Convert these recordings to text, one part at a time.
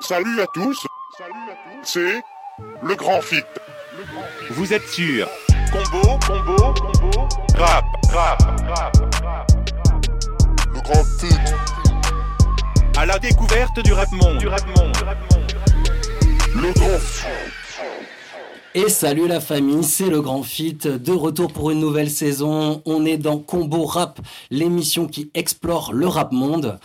Salut à tous. C'est le grand fit. Vous êtes sûr? Combo, combo, combo. Rap, rap, rap, rap. Le grand fit. À la découverte du rap monde. Du rap monde. Le grand fit. Et salut la famille, c'est le Grand Fit, de retour pour une nouvelle saison. On est dans Combo Rap, l'émission qui explore le rap monde.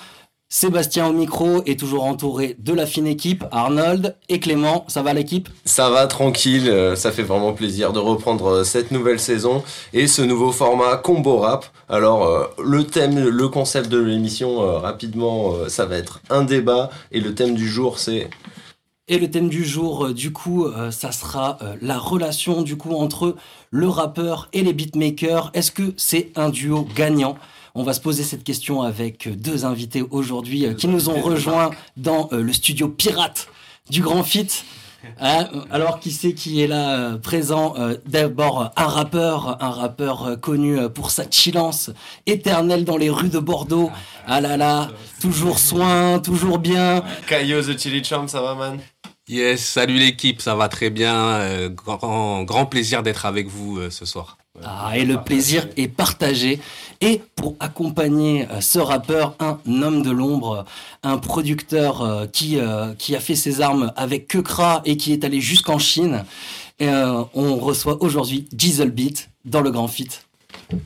Sébastien au micro est toujours entouré de la fine équipe, Arnold et Clément. Ça va l'équipe? Ça va tranquille, euh, ça fait vraiment plaisir de reprendre euh, cette nouvelle saison et ce nouveau format combo rap. Alors euh, le thème, le concept de l'émission euh, rapidement, ça va être un débat et le thème du jour c'est Et le thème du jour, du coup, ça sera la relation du coup entre le rappeur et les beatmakers. Est-ce que c'est un duo gagnant? On va se poser cette question avec euh, deux invités aujourd'hui euh, qui nous ont rejoints dans euh, le studio pirate du Grand Fit. Hein, alors qui c'est qui est là présent D'abord un rappeur, un rappeur connu pour sa chillance éternelle dans les rues de Bordeaux. Ah là là, toujours soin, toujours bien. Caillou the Chili Champ, ça va man? Yes, salut l'équipe, ça va très bien. euh, grand, grand plaisir d'être avec vous euh, ce soir. Ah, et le plaisir est partagé. Et pour accompagner euh, ce rappeur, un homme de l'ombre, un producteur qui, qui a fait ses armes avec Kekra et qui est allé jusqu'en Chine. Et, euh, on reçoit aujourd'hui Diesel Beat dans le Grand Fit.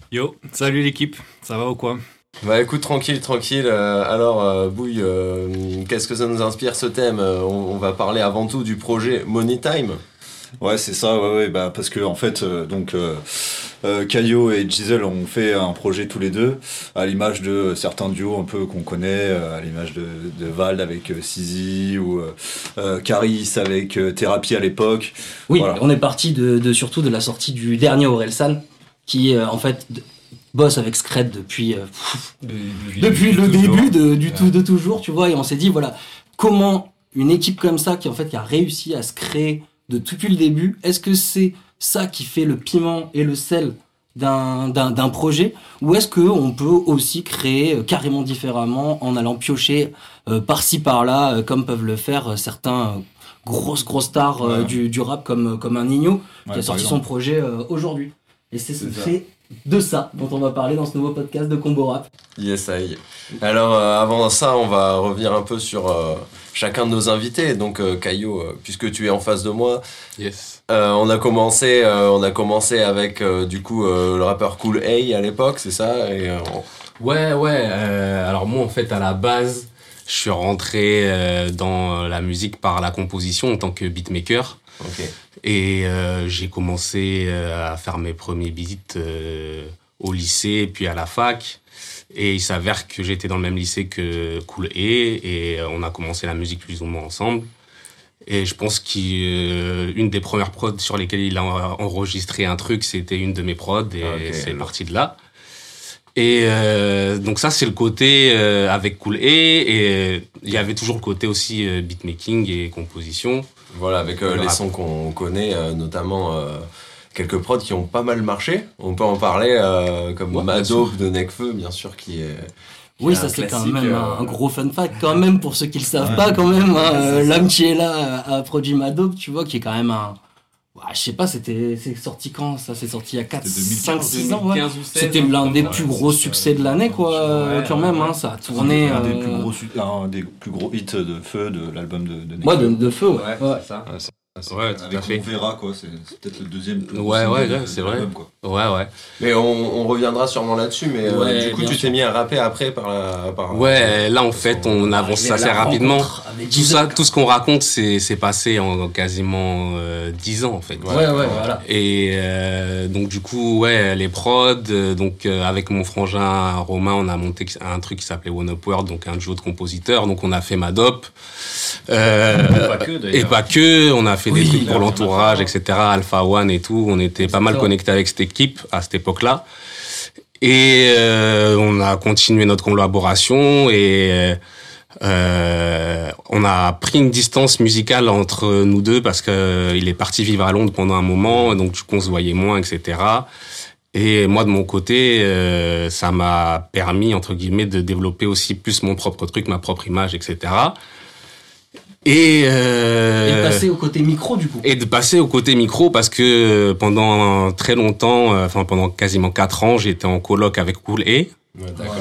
Yo, salut l'équipe, ça va ou quoi? Bah écoute tranquille, tranquille. euh, alors euh, Bouille, euh, qu'est-ce que ça nous inspire ce thème on, on va parler avant tout du projet Money Time. Ouais, c'est ça, ouais, ouais, bah, parce que en fait, euh, donc, Caillou et Giselle ont fait un projet tous les deux, à l'image de certains duos un peu qu'on connaît, à l'image de, de Vald avec Sizi ou euh, Caris avec euh, Thérapie à l'époque. Oui, Voilà. on est parti de, de- surtout de la sortie du dernier Orelsan, qui euh, en fait bosse avec Scred depuis, euh, depuis le début de, du tout de toujours, tu vois, et on s'est dit voilà comment une équipe comme ça qui en fait qui a réussi à se créer de tout depuis le début, est-ce que c'est ça qui fait le piment et le sel d'un projet ou est-ce que on peut aussi créer euh, carrément différemment en allant piocher euh, par-ci par-là euh, comme peuvent le faire euh, certains grosses grosses stars Ouais. du, du rap comme comme un Nino Ouais, qui a sorti son projet aujourd'hui. Et c'est fait de ça dont on va parler dans ce nouveau podcast de Combo Rap. Yes, aïe. Alors, euh, avant ça, on va revenir un peu sur euh, chacun de nos invités. Donc, euh, Caillou, euh, puisque tu es en face de moi, Yes. euh, on a commencé, euh, on a commencé avec euh, du coup euh, le rappeur Cool A à l'époque, c'est ça? Et euh, on- Ouais, ouais. euh, alors moi, en fait, à la base, je suis rentré euh, dans la musique par la composition en tant que beatmaker. Et euh, j'ai commencé euh, à faire mes premiers beats euh, au lycée, puis à la fac. Et il s'avère que j'étais dans le même lycée que Cool A, et euh, on a commencé la musique plus ou moins ensemble. Et je pense qu'une des premières prods sur lesquelles il a enregistré un truc, c'était une de mes prods, et Ok, c'est parti de là. Et euh, donc ça, c'est le côté euh, avec Cool A, et il y avait toujours le côté aussi euh, beatmaking et composition. Voilà, avec euh, Le les rap. sons qu'on connaît, euh, notamment euh, quelques prods qui ont pas mal marché. On peut en parler, euh, comme Ouais, de Necfeu, bien sûr, qui est. Oui, ça c'est quand même un gros fun fact quand même pour ceux qui le savent pas quand même. hein, L'homme qui est là a produit Madope, tu vois, qui est quand même un. Ouais, je sais pas, c'était c'est sorti quand ça? C'est sorti il y a 4, C'était 5, 6 ans. ouais. 2015 ou 16, C'était un l'un des plus gros succès de l'année, quoi, euh, quand même. Hein, ça a tourné. un, des euh, plus gros, un des plus gros hits de feu de l'album de, de Ouais, de, Nekfeu. de feu, ouais. Ouais, ouais. c'est ça. Ouais, ça, Ouais, tout avec à fait. On verra quoi, c'est peut-être le deuxième. plus Ouais, ouais, de- ouais, c'est vrai. quoi. Ouais, ouais. Mais on, on reviendra sûrement là-dessus, mais euh, Ouais, du coup, tu t'es mis à rapper après par la. Par, Ouais, là en fait, on avance Arrivé à assez rapidement. Tout ça, tout ce qu'on raconte, c'est c'est passé en quasiment euh, 10 ans en fait. Ouais, ouais, voilà. Et euh, donc du coup, ouais, les prods. euh, donc euh, avec mon frangin Romain, on a monté un truc qui s'appelait One Up World, donc un duo de compositeurs. Donc on a fait Madope. Euh, Pas que, d'ailleurs. et pas que, on a fait Oui, des trucs pour l'entourage, etc. Alpha One et tout. On était pas mal connectés avec cette équipe à cette époque-là. Et euh, on a continué notre collaboration et euh, on a pris une distance musicale entre nous deux parce que euh, il est parti vivre à Londres pendant un moment, donc du coup on se voyait moins, etc. Et moi de mon côté, euh, ça m'a permis entre guillemets de développer aussi plus mon propre truc, ma propre image, etc. Et, Et euh, de passer au côté micro du coup. et de passer au côté micro parce que pendant très longtemps, euh, enfin pendant quasiment quatre ans, j'étais en coloc avec Cool A. Voilà.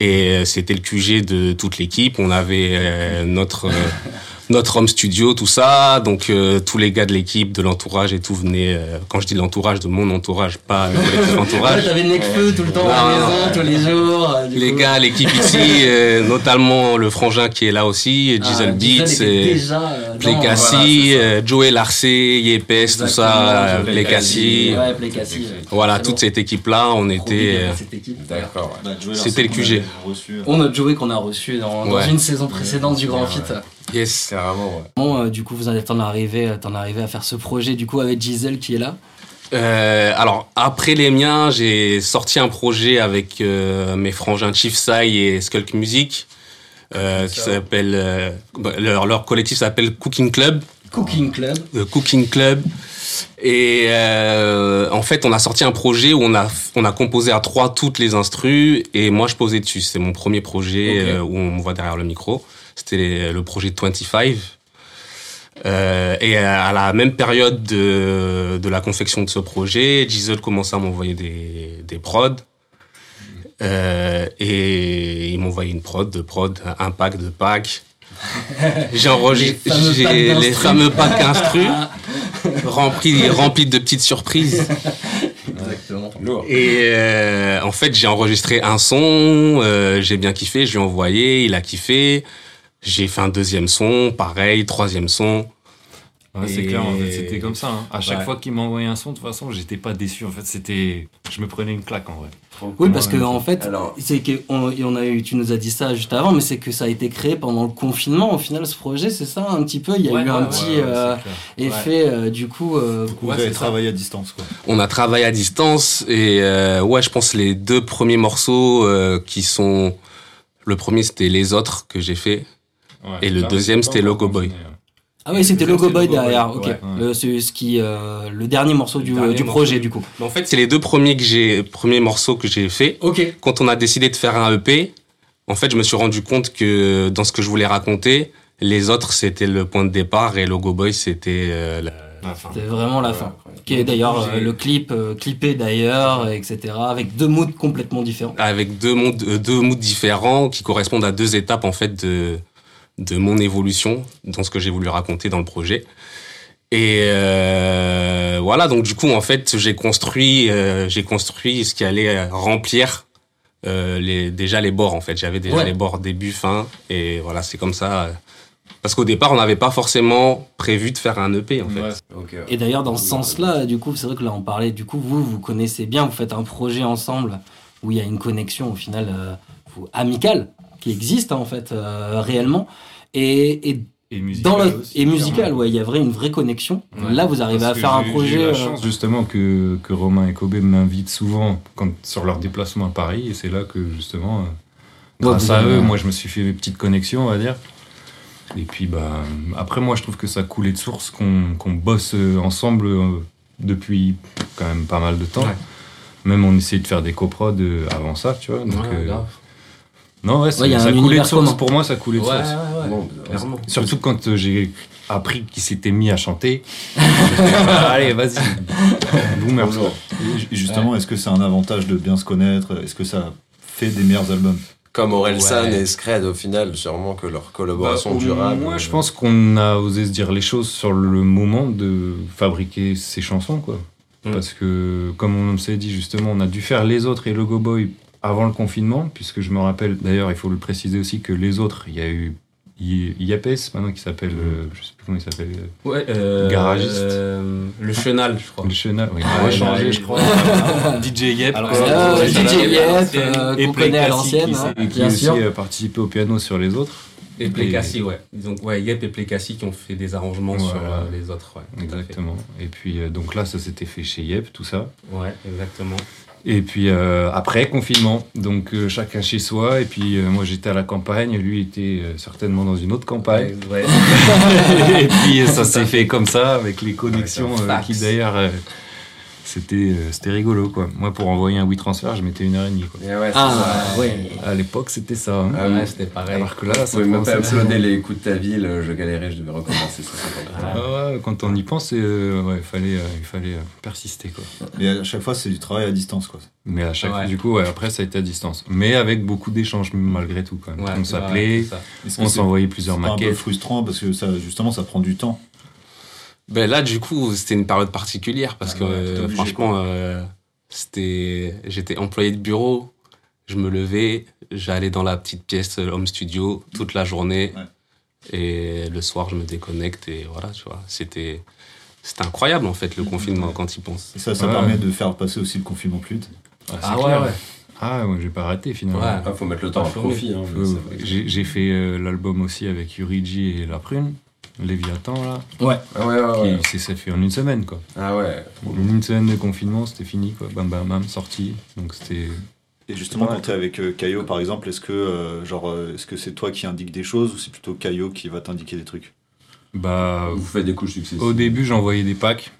Et euh, c'était le QG de toute l'équipe. On avait euh, notre euh, notre home studio, tout ça. Donc euh, tous les gars de l'équipe, de l'entourage et tout venaient. euh, quand je dis l'entourage, de mon entourage, pas le collectif Ouais, entourage. t'avais Necfeu tout le temps à la Non, maison, tous les jours. euh, du Les coup. gars, l'équipe ici, euh, notamment le frangin qui est là aussi, Ah, Diesel Diesel Beats, et euh, euh, Joey Larcé, Yepes, tout ça, Plecassi. Ouais. Voilà, toute bon. cette équipe-là, on était. up euh, à cette équipe. D'accord. ouais. C'était le QG. On a Joey qu'on a reçu dans, dans une saison précédente du Grand Fit. Yes. Carrément, ouais. Bon, euh, du coup, vous en êtes en arrivé, t'en es arrivé à faire ce projet du coup avec Gisèle qui est là. Euh, alors après les miens, j'ai sorti un projet avec euh, mes frangins Chief Sai et Skulk Music, euh, qui s'appelle euh, bah, leur, leur collectif s'appelle Cooking Club, Cooking Club. The Cooking Club. Et euh, en fait, on a sorti un projet où on a on a composé à trois toutes les instrus et moi je posais dessus. C'est mon premier projet euh, où on me voit derrière le micro. C'était le projet 25. Euh, et à la même période de, de la confection de ce projet, Giselle commençait à m'envoyer des, des prods. Euh, et m'ont envoyé une prod, deux prods, un pack, deux packs. J'ai enregistré Les fameux j'ai packs les fameux packs instru remplis, remplis de petites surprises. Exactement. Lourd. Et euh, en fait, j'ai enregistré un son, euh, j'ai bien kiffé, je lui ai envoyé, il a kiffé. J'ai fait un deuxième son, pareil, troisième son. Ouais, c'est clair, en fait, c'était comme ça. hein. À chaque Ouais. fois qu'il m'envoyait un son, de toute façon, j'étais pas déçu. En fait, c'était. Je me prenais une claque en vrai. Oui, parce que en fait, Alors- c'est que on, a eu, tu nous as dit ça juste avant, mais c'est que ça a été créé pendant le confinement. Au final, ce projet, c'est ça un petit peu. Il y a Ouais, eu un petit euh, effet euh, du coup. euh, Vous Ouais, avez c'est ça. travaillé à distance, quoi. On a travaillé à distance et euh, ouais, je pense les deux premiers morceaux euh, qui sont le premier c'était les autres que j'ai fait Ouais. Et le Là, deuxième, c'est pas c'était Logo Boy. hein. Ah oui, c'était Logo Boy derrière. Ok. ouais. Le, c'est ce qui, euh, le dernier morceau du, Dernier du morceau. projet du coup. Mais en fait, c'est les deux premiers que j'ai premiers morceaux que j'ai fait. Ok. Quand on a décidé de faire un EP, en fait, je me suis rendu compte que dans ce que je voulais raconter, les autres c'était le point de départ et Logo Boy c'était euh, la, la fin. C'était vraiment la fin. Qui est d'ailleurs euh, le clip euh, clippé d'ailleurs, etc. Avec deux moods complètement différents. avec deux moods, euh, deux moods différents qui correspondent à deux étapes en fait de de mon évolution dans ce que j'ai voulu raconter dans le projet. Et euh, voilà, donc du coup en fait j'ai construit euh, j'ai construit ce qui allait remplir euh, les déjà les bords en fait. J'avais déjà Ouais. les bords début fin et voilà c'est comme ça. Parce qu'au départ on n'avait pas forcément prévu de faire un EP en fait. Ouais. Et d'ailleurs, dans ce sens-là, du coup, c'est vrai que là, on parlait, du coup, vous, vous connaissez bien, vous faites un projet ensemble où il y a une connexion, au final, euh, amicale, qui existe, hein, en fait, euh, réellement. Et, et, Et musical dans le, aussi, et musical, ouais, il y a vrai, une vraie connexion. Ouais. Là, vous arrivez à faire un projet. J'ai eu la euh, chance justement que, que Romain et Kobe m'invitent souvent quand, sur leurs déplacements à Paris et c'est là que justement, euh, Ouais, grâce à eux, moi je me suis fait mes petites connexions, on va dire. Et puis bah, après moi je trouve que ça coulait de source qu'on qu'on bosse euh, ensemble depuis quand même pas mal de temps. Même on essayait de faire des coprods avant ça, tu vois. Donc, euh. Non, ouais, ça coulait de univers source. commun. Pour moi, ça coulait de Ouais, source. ouais, ouais. Bon, Clairement. Surtout quand euh, j'ai appris qu'il s'était mis à chanter. Allez, vas-y. Ju- justement, est-ce que c'est un avantage de bien se connaître? Est-ce que ça fait des meilleurs albums? Comme Orelsan Ouais. et Scred, au final, sûrement que leur collaboration Bah, durable. Moi, je pense qu'on a osé se dire les choses sur le moment de fabriquer ces chansons, quoi. Mm. Parce que, comme on s'est dit justement, on a dû faire les autres et Logo Boy avant le confinement, puisque je me rappelle, d'ailleurs, il faut le préciser aussi que les autres, il y a eu I- Yapes maintenant qui s'appelle, euh, je sais plus comment il s'appelle, euh, Ouais, euh, Garagiste. euh, le chenal, je crois. le Chenal, oui, il a Ouais, changé, ouais. je crois. DJ Yep. Alors, DJ Yep, euh, qu'on connaît à l'ancienne, qui hein, et qui bien aussi a participé au piano sur les autres. Et Plécassi, ouais. Donc, ouais, Yep et Plécassi qui ont fait des arrangements sur euh, les autres, ouais. Exactement. Et puis, euh, donc là, ça s'était fait chez Yep, tout ça. Ouais, exactement. Et puis euh, après, confinement, donc euh, chacun chez soi. Et puis euh, moi j'étais à la campagne, lui était euh, certainement dans une autre campagne. Ouais, et puis ça s'est fait comme ça, avec les connexions euh, qui d'ailleurs euh, C'était euh, c'était rigolo, quoi. Moi, pour envoyer un WeTransfer, je mettais une heure et demie, quoi. Et ouais, c'est Ah, ça. ouais. À l'époque, c'était ça. hein. Ah, c'était pareil. Alors que là, ça pouvais même pas uploader les coups de ta ville, je galérais, je devais recommencer ça. Ah ouais, quand on y pense, euh, ouais, il fallait, euh, il fallait euh, persister, quoi. Mais à chaque fois, c'est du travail à distance, quoi. Mais à chaque Ouais. du coup, ouais, après, ça a été à distance. Mais avec beaucoup d'échanges, malgré tout, quand même. Ouais, on c'est s'appelait, c'est on c'est- s'envoyait plusieurs c'est pas un peu maquettes. frustrant parce que ça, justement, ça prend du temps. Ben là, du coup, c'était une période particulière parce Ah que ouais, t'es obligé, franchement, euh, c'était, j'étais employé de bureau. Je me levais, j'allais dans la petite pièce euh, home studio toute la journée Ouais. et le soir, je me déconnecte et voilà, tu vois. C'était, c'était incroyable en fait le confinement quand il pense. Et ça, ça Ouais. permet de faire passer aussi le confinement plus vite. Ah, Ah ouais. Ah, ouais, j'ai pas arrêté finalement. Ouais. Ah, faut mettre le temps à Faut- profit. Hein, j'ai fait euh, l'album aussi avec Yurigi et La Prune, Léviathan, là. Ouais. Ah ouais, ouais, ouais. Qui s'est fait en une semaine, quoi. Ah ouais. Une semaine de confinement, c'était fini, quoi. Bam, bam, bam, sorti. Donc c'était. Et justement, Ouais. quand tu es avec euh, Caillot, par exemple, est-ce que euh, genre, euh, est-ce que c'est toi qui indique des choses ou c'est plutôt Caillot qui va t'indiquer des trucs? Bah, Vous faites des couches successives. au début, j'envoyais des packs.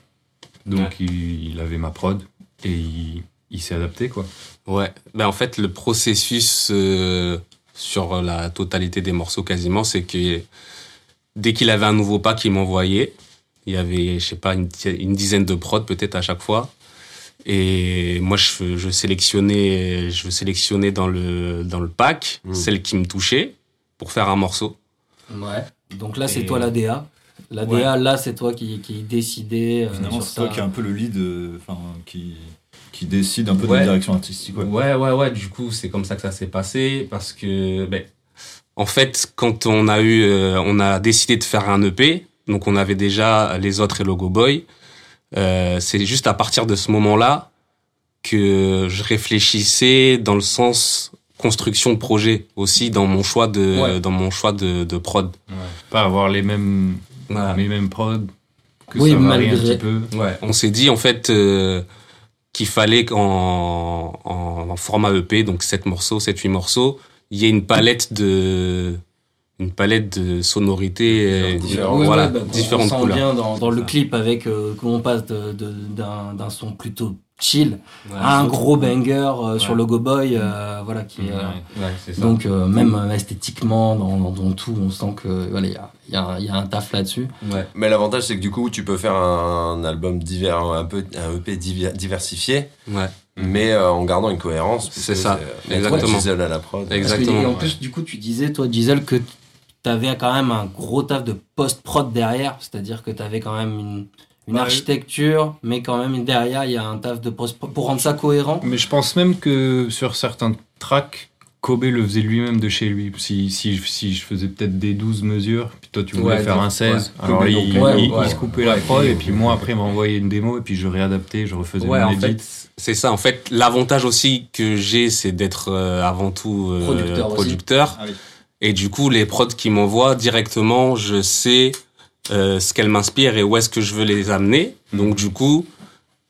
Donc il, il avait ma prod. Et il, il s'est adapté, quoi. Ouais, ben en fait, le processus euh, sur la totalité des morceaux quasiment, c'est que dès qu'il avait un nouveau pack, il m'envoyait. Il y avait, je sais pas, une, une dizaine de prods peut-être à chaque fois. Et moi, je, je sélectionnais, je sélectionnais dans le, dans le pack Mm. celle qui me touchait pour faire un morceau. Ouais. Donc là, c'est toi la DA. La Ouais. DA, là, c'est toi qui, qui décidais. euh, Finalement, c'est toi qui est un peu le lead, euh, enfin, qui, qui décide un peu de Ouais. la direction artistique. Ouais. Ouais, ouais, ouais. Du coup, c'est comme ça que ça s'est passé parce que, ben, en fait, quand on a eu, euh, on a décidé de faire un EP, donc on avait déjà les autres et Logo Boy. Euh, c'est juste à partir de ce moment-là que je réfléchissais dans le sens construction de projet aussi dans mon choix de, Ouais. dans mon choix de, de prod. Pas avoir les mêmes, Voilà. les mêmes prods. Que Oui, ça varie un malgré- petit peu. Ouais, on s'est dit en fait euh, qu'il fallait qu'en en, en format EP, donc 7 morceaux, 7-8 morceaux, il y ait une palette de une palette de sonorités euh, Différentes. Oui, voilà, ouais, bah, on- différentes on sent couleurs. bien dans, dans le clip avec euh, comment on passe de- de- d'un d'un son plutôt chill Ouais, à un gros banger euh, sur Ouais. Logo Boy, euh, voilà qui est, euh, ouais, c'est ça. donc euh, même euh, esthétiquement dans, dans, dans tout, on sent que voilà il y a, il y, a, un- il y a un taf là-dessus. ouais. Mais l'avantage, c'est que du coup, tu peux faire un, album divers, un, peu, un EP diver- diversifié, Ouais. Mais euh, en gardant une cohérence. C'est ça, exactement. Diesel à la prod. Parce que, Exactement, et en ouais. plus du coup tu disais toi Diesel que t'avais quand même un gros taf de post-prod derrière, c'est-à-dire que t'avais quand même une, architecture, mais quand même derrière il y a un taf de post pour rendre ça cohérent. Mais je pense même que sur certains tracks, Kobe le faisait lui-même de chez lui. Si, si, si je faisais peut-être des 12 mesures, puis toi tu voulais Ouais, faire un 16, ouais. alors Kobe, il, donc, il- ouais, il ouais. se coupait la prod, et puis moi après il m'envoyait une démo, et puis je réadaptais, je refaisais Ouais, mon en edit. fait, c'est ça. En fait, l'avantage aussi que j'ai, c'est d'être euh, avant tout euh, Producteur. Ah oui. Et du coup, les prods qui m'envoient directement, je sais euh, ce qu'elles m'inspirent et où est-ce que je veux les amener. Donc du coup,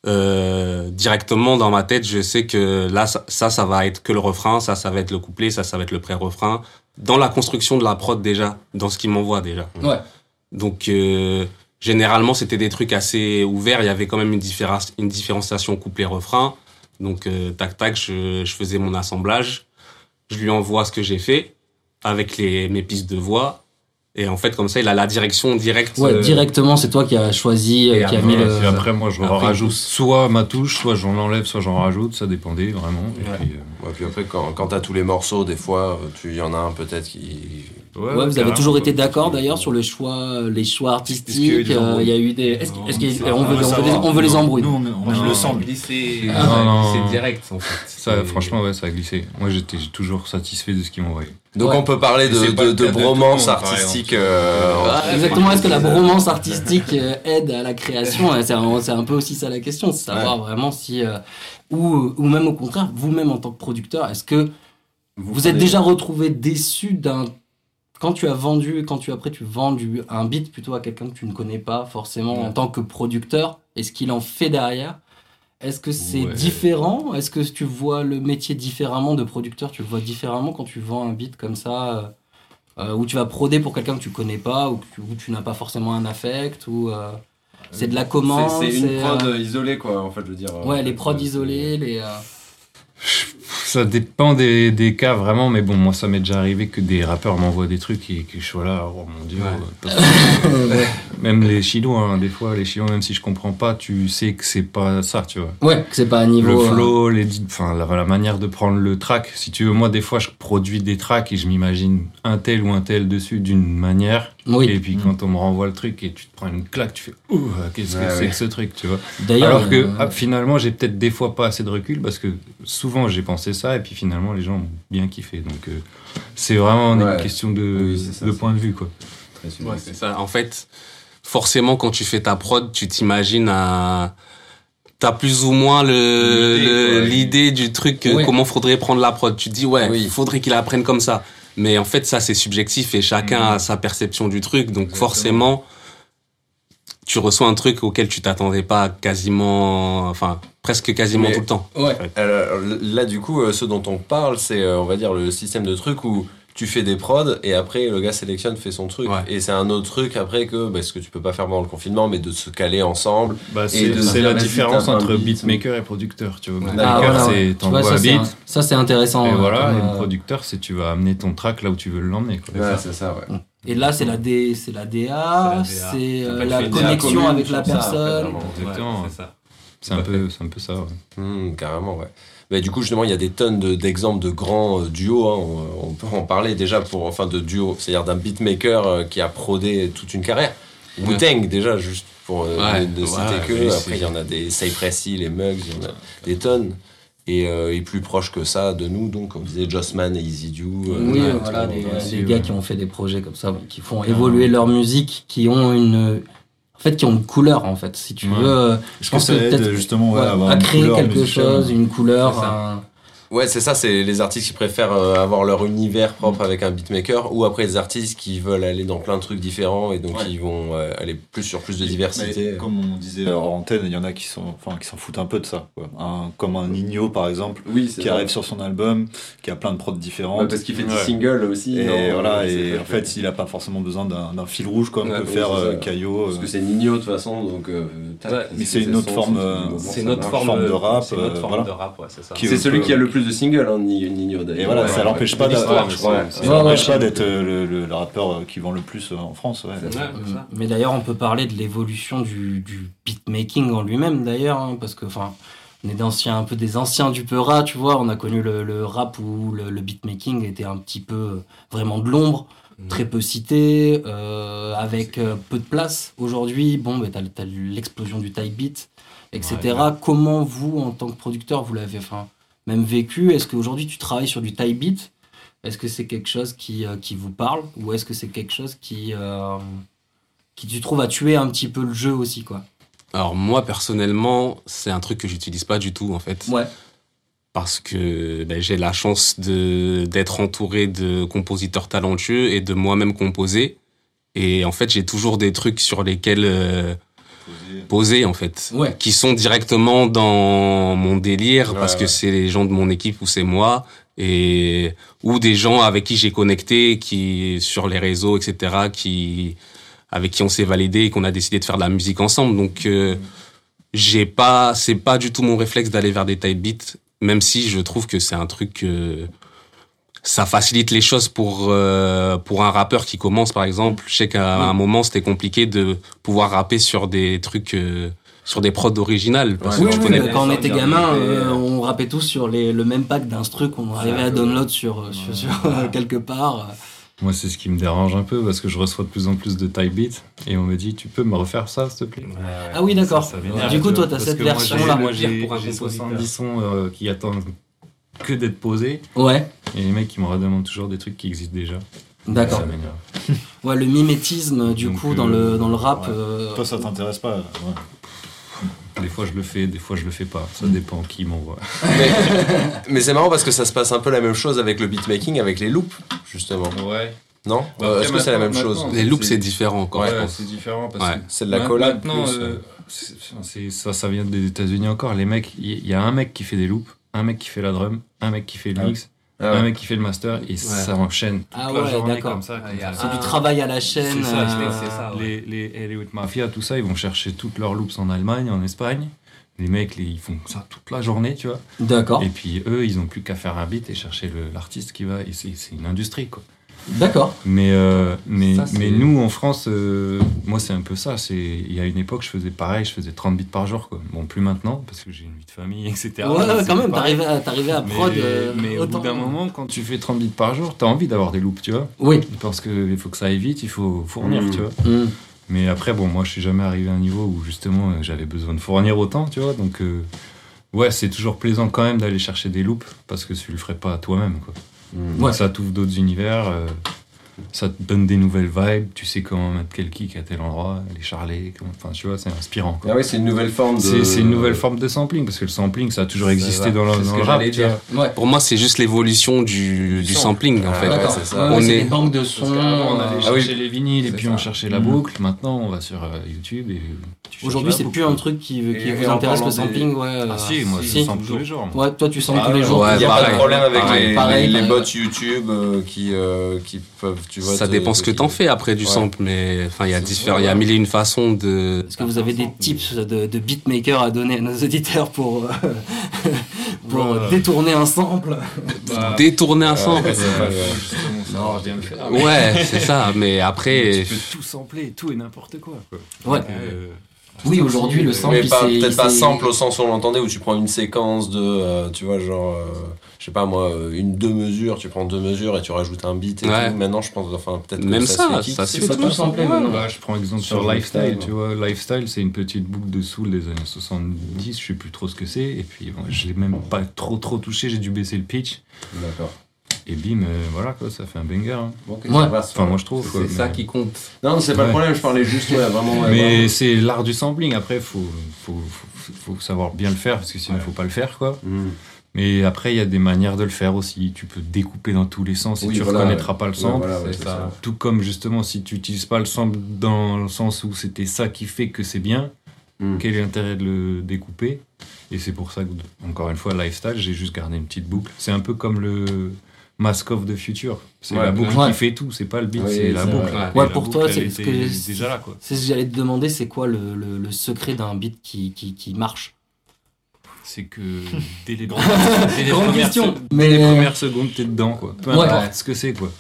euh, directement dans ma tête, je sais que là, ça, ça, va être que le refrain, ça, ça va être le couplet, ça, ça va être le pré-refrain. Dans la construction de la prod déjà, dans ce qu'ils m'envoient déjà. Ouais. Donc euh, généralement, c'était des trucs assez ouverts. Il y avait quand même une, différence, une différenciation couplet-refrain. Donc euh, tac tac, je, je faisais mon assemblage. Je lui envoie ce que j'ai fait avec les, mes pistes de voix. Et en fait, comme ça, il a la direction directe. Ouais, euh, directement c'est toi qui as choisi, euh, et qui a mis Ouais, le. puis après moi je Après, rajoute soit ma touche, soit j'en enlève, soit j'en rajoute, ça dépendait vraiment. Et Ouais. puis, euh, Ouais, puis après, quand, quand t'as tous les morceaux, des fois, tu- il y en a un peut-être qui. Ouais, vous avez toujours été d'accord d'ailleurs sur les choix, les choix artistiques. euh, Il y a eu des. Est-ce est-ce qu'il on veut, ça on veut les, on veut les embrouilles. Nous, on, le sent. glissé, Ah, non, non. glissé direct en fait. Ça, franchement, ouais, ça a glissé. Moi, j'étais toujours satisfait de ce qu'ils m'envoyaient. Donc Ouais. on peut parler de, de, le le bromance monde, artistique. euh, Ah, entre- Exactement, est-ce que la bromance artistique euh, aide à la création? C'est un, c'est un peu aussi ça la question, c'est savoir vraiment si. euh, ou, ou même au contraire, vous-même en tant que producteur, est-ce que vous, êtes déjà retrouvé déçu d'un. Quand tu as vendu, quand tu après tu vends du, un beat plutôt à quelqu'un que tu ne connais pas forcément en tant que producteur, et ce qu'il en fait derrière, est-ce que c'est Ouais. différent? Est-ce que tu vois le métier différemment de producteur? Tu le vois différemment quand tu vends un beat comme ça euh, euh, où tu vas proder pour quelqu'un que tu connais pas ou que tu, où tu n'as pas forcément un affect ou euh, C'est de la commande. C'est une c'est, prod euh, isolée, quoi, en fait, je veux dire. Ouais, les prods Euh, isolés, les. euh, Ça dépend des, des cas vraiment, mais bon, moi ça m'est déjà arrivé que des rappeurs m'envoient des trucs et que je sois là, oh mon dieu. Ouais. euh, même les chinois, hein, des fois, les chinois, même si je comprends pas, tu sais que c'est pas ça, tu vois. Ouais, que c'est pas à niveau. le euh, flow, les, enfin, la, la manière de prendre le track. Si tu veux, moi, des fois, je produis des tracks et je m'imagine un tel ou un tel dessus d'une manière. Oui. Et puis, quand on me renvoie le truc et tu te prends une claque, tu fais, ouh, qu'est-ce que Ouais, c'est que ce truc, tu vois. D'ailleurs, Alors que euh, ah, finalement, j'ai peut-être des fois pas assez de recul parce que souvent j'ai pensé ça et puis finalement les gens ont bien kiffé. Donc euh, c'est vraiment une question de, Oui, c'est ça, de c'est- point de vue quoi. très Ouais, subjectif. c'est ça. En fait, forcément, quand tu fais ta prod, tu t'imagines à. T'as plus ou moins le- L'idée, du truc, Ouais. comment faudrait prendre la prod. Tu te dis, ouais, Oui. faudrait qu'il apprenne comme ça. Mais en fait, ça, c'est subjectif et chacun Mhm. a sa perception du truc. Donc, Exactement. forcément, tu reçois un truc auquel tu t'attendais pas quasiment, enfin, presque quasiment Mais- tout le temps. Ouais. Alors, là, du coup, euh, ce dont on parle, c'est, euh, on va dire, le système de truc où tu fais des prods et après le gars sélectionne, fait son truc. Ouais. Et c'est un autre truc après que, bah, ce que tu peux pas faire pendant le confinement, mais de se caler ensemble. Bah, Et c'est de c'est dire, la différence entre beat. beatmaker et producteur. Tu vois, Ouais. beatmaker Ah, voilà, ouais. c'est t'envoies ça, un c'est beat un- ça, c'est intéressant. et euh, voilà, comme, et euh, le producteur c'est tu vas amener ton track là où tu veux l'emmener. quoi. Ouais, c'est ça, ouais. Et là, c'est la, D, c'est la DA, C'est la euh, la connexion commune avec la personne. vraiment. Exactement. Ouais, c'est ça. C'est un peu, c'est un peu ça. ouais. Hmm, carrément, ouais. Mais du coup, justement, il y a des tonnes de- d'exemples de, grands euh, duos. hein. On, on peut en parler déjà pour, enfin, de duos, c'est-à-dire d'un beatmaker euh, qui a prodé toute une carrière. Ouais. Wu-Tang, déjà, juste pour euh, Ouais, ne, ne citer ouais, que. Après, il y en a des Cypress Hill, les Mugs, il y en a des tonnes. Et, euh, et plus proche que ça de nous, donc, on disait Jossman et Easy Do. euh, Oui, voilà, des, monde, des ouais. gars qui ont fait des projets comme ça, qui font évoluer leur musique, qui ont une, en fait, qui ont une couleur en fait. Si tu Ouais. veux, euh, je Est-ce que pense ça que aide peut-être justement ouais, ouais, à avoir à une créer couleur quelque musicale chose, une couleur. Un- Ouais, c'est ça, c'est les artistes qui préfèrent euh, avoir leur univers propre avec un beatmaker ou après les artistes qui veulent aller dans plein de trucs différents et donc Ouais. ils vont euh, aller plus sur plus de Mais diversité. comme on disait hors antenne, il y en a qui sont, enfin, qui s'en foutent un peu de ça. quoi. Un- comme un Nino par exemple, Oui, c'est qui arrive sur son album, qui a plein de prods différentes. Ouais, parce qu'il fait des Ouais. singles aussi. et non, voilà, et en fait, il a pas forcément besoin d'un fil rouge comme Ouais, peut faire euh, Caillot. Parce euh. que c'est Nino de toute façon, donc. euh, mais c'est une autre forme, euh, C'est notre forme, de rap, C'est notre euh, forme voilà. de rap, ouais, c'est ça. C'est celui qui a le plus de singles, hein, Ni- Nino d'ailleurs. Et voilà, Ouais, ça ouais. l'empêche pas d'être le, le- le rappeur euh, qui vend le plus euh, en France. Mais d'ailleurs, on peut parler de l'évolution du, du beatmaking en lui-même, d'ailleurs, hein, parce que, enfin, on est d'anciens, un peu des anciens du Peura, tu vois. On a connu le, le rap où le, le beatmaking était un petit peu euh, vraiment de l'ombre, très peu cité, euh, avec euh, peu de place. Aujourd'hui, bon, bah, t'as, t'as l'explosion du type beat, etc. Ouais, Comment vous, en tant que producteur, vous l'avez, enfin, même vécu Est-ce qu'aujourd'hui tu travailles sur du type beat? Est-ce que c'est quelque chose qui, euh, qui vous parle? Ou est-ce que c'est quelque chose qui, euh, qui tu trouves a tué un petit peu le jeu aussi quoi? Alors moi personnellement, c'est un truc que j'utilise pas du tout en fait. Ouais. parce que ben, j'ai la chance d'être entouré de compositeurs talentueux et de moi-même composer. Et en fait, j'ai toujours des trucs sur lesquels euh, poser en fait, Ouais. qui sont directement dans mon délire Ouais, parce que c'est les gens de mon équipe ou c'est moi et ou des gens avec qui j'ai connecté, qui sur les réseaux, etc. qui avec qui on s'est validé et qu'on a décidé de faire de la musique ensemble. Donc euh, j'ai pas, c'est pas du tout mon réflexe d'aller vers des type beats, même si je trouve que c'est un truc. euh, ça facilite les choses pour euh, pour un rappeur qui commence par exemple. Je sais qu'à un moment c'était compliqué de pouvoir rapper sur des trucs euh, sur des prods originales parce Ouais, Oui, que oui, connais mais quand on était gamin, euh, on rappait tous sur les, le même pack d'instru qu'on arrivait à download sur, sur, sur, quelque part. Moi, c'est ce qui me dérange un peu parce que je reçois de plus en plus de type beats et on me dit Tu peux me refaire ça, s'il te plaît? Ah oui, d'accord. Du coup, tu toi, t'as parce cette version-là. Moi, j'ai pire pour un j'ai compositeur. 70 sons euh, qui attendent que d'être posés Ouais, et les mecs, ils me redemandent toujours des trucs qui existent déjà. d'accord. Ouais, le mimétisme, du Donc, coup, euh, dans le, dans le rap. ouais. euh, Toi, ça t'intéresse pas ouais. Des fois, je le fais, des fois, je le fais pas. Ça dépend qui m'envoie. Mais, mais c'est marrant parce que ça se passe un peu la même chose avec le beatmaking, avec les loops, justement. Ouais. Non? Bah, Euh, Est-ce que c'est la même chose? Les loops C'est- différent encore. je Ouais, pense. c'est différent parce Ouais. que C'est de la collab Maintenant, plus, euh, ça, ça vient des États-Unis encore. Les mecs, il y, y a un mec qui fait des loops, un mec qui fait la drum, un mec qui fait le Ah. mix, Ah ouais. un mec qui fait le master et ça enchaîne toute Ah la ouais, journée d'accord. comme ça. Ah. C'est du Ah. travail à la chaîne. C'est ça, euh, c'est ça. Les, les Hollywood Mafia, tout ça, ils vont chercher toutes leurs loops en Allemagne, en Espagne. Les mecs, les- ils font ça toute la journée, tu vois. D'accord. Et puis eux, ils ont plus qu'à faire un beat et chercher l'artiste qui va. Et c'est c'est une industrie, quoi. D'accord. Mais, euh, mais, Ça, mais nous, en France, euh, moi, c'est un peu ça. Il y a une époque, je faisais pareil, je faisais 30 bits par jour. Quoi. Bon, plus maintenant, parce que j'ai une vie de famille, etc. ouais, quand même, t'arrivais à, à Mais, prod. euh, mais au bout d'un moment, quand tu fais 30 bits par jour, t'as envie d'avoir des loops, tu vois. Oui. Parce qu'il faut que ça aille vite, il faut fournir, Mm. tu vois. Mm. Mais après, bon, moi, je suis jamais arrivé à un niveau où justement euh, j'avais besoin de fournir autant, tu vois. Donc, ouais, c'est toujours plaisant quand même d'aller chercher des loops parce que tu le ferais pas toi-même, quoi. Mm. Ouais. Ça t'ouvre d'autres univers, euh, ça te donne des nouvelles vibes, tu sais comment mettre quel kick à tel endroit, les comment- enfin, tu vois, c'est inspirant, quoi. Ah oui, c'est une nouvelle forme de. C'est c'est une nouvelle forme de sampling parce que le sampling ça a toujours existé dans le, c'est ce dans que le rap. dire. Ouais. Pour moi, c'est juste l'évolution du, du sampling, en Ah, fait. ouais, D'accord. c'est ça. Ouais, On est- des banques de sons. On allait Ah oui. chercher les vinyles et puis ça. on cherchait la Mhm. boucle. Maintenant, on va sur euh, YouTube et Aujourd'hui, c'est plus un truc qui, vous intéresse le sampling, ouais. euh, Ah si, moi je si. sample tous les jours. Ouais, toi, tu samples Ah tous les jours. ouais, Il n'y a pas de problème avec Pareil, les, pareil, les, les pareil. bots YouTube euh, qui, euh, qui peuvent, tu vois. Ça te- dépend ce que t'en fais après du Ouais. sample, mais enfin, il y a différents, il y a mille et une façons de. Est-ce que vous avez des tips de, de beatmaker à donner à nos auditeurs pour, euh, pour détourner un sample Bah, détourner un sample. Non, va bien le faire. Ouais, c'est ça. Mais après, Tu peux tout sampler, tout et n'importe quoi. Ouais. Oui, aujourd'hui, le sample, Mais pas- peut-être pas sample au sens où on l'entendait, où tu prends une séquence de, euh, tu vois, genre, euh, je sais pas moi, euh, une deux mesures, tu prends deux mesures et tu rajoutes un beat et Ouais. tout. Maintenant, je pense, enfin, peut-être que Même ça, ça, se fait kick, ça c'est se pas fait tout samplé maintenant. Bah, je prends exemple Sur sur, Lifestyle, Lifestyle, tu vois. Lifestyle, c'est une petite boucle de soul des années 70, je sais plus trop ce que c'est. Et puis, bon, je l'ai même pas trop trop touché, j'ai dû baisser le pitch. D'accord. Et bim, euh, voilà quoi, ça fait un banger. hein. Bon, Ouais. ça passe. Enfin, moi je trouve. c'est ça mais- qui compte. Non, c'est pas le problème, je parlais juste, ouais, vraiment. ouais, Mais vraiment. c'est l'art du sampling. Après, faut, faut, faut, faut savoir bien le faire parce que sinon, il faut pas le faire, quoi. Mm. Mais après, il y a des manières de le faire aussi. Tu peux découper dans tous les sens et Oui, tu voilà, reconnaîtras ouais. pas le Ouais, sample. voilà, ça. ça. Tout comme justement, si tu utilises pas le sample dans le sens où c'était ça qui fait que c'est bien, Mm. quel est l'intérêt de le découper? Et c'est pour ça que, encore une fois, Lifestyle, j'ai juste gardé une petite boucle. C'est un peu comme le Mask of the Future. C'est Ouais, la boucle ouais. qui fait tout, c'est pas le beat, c'est la boucle. Ouais, la pour boucle, toi, c'est ce était que- déjà là, quoi. C'est ce que j'allais te demander, c'est quoi le, le- le secret d'un beat qui, qui, qui marche? C'est que dès les, premières- dès les premières question. se- Mais- dès les premières secondes, t'es dedans, quoi. Peu Ouais. importe ce que c'est, quoi.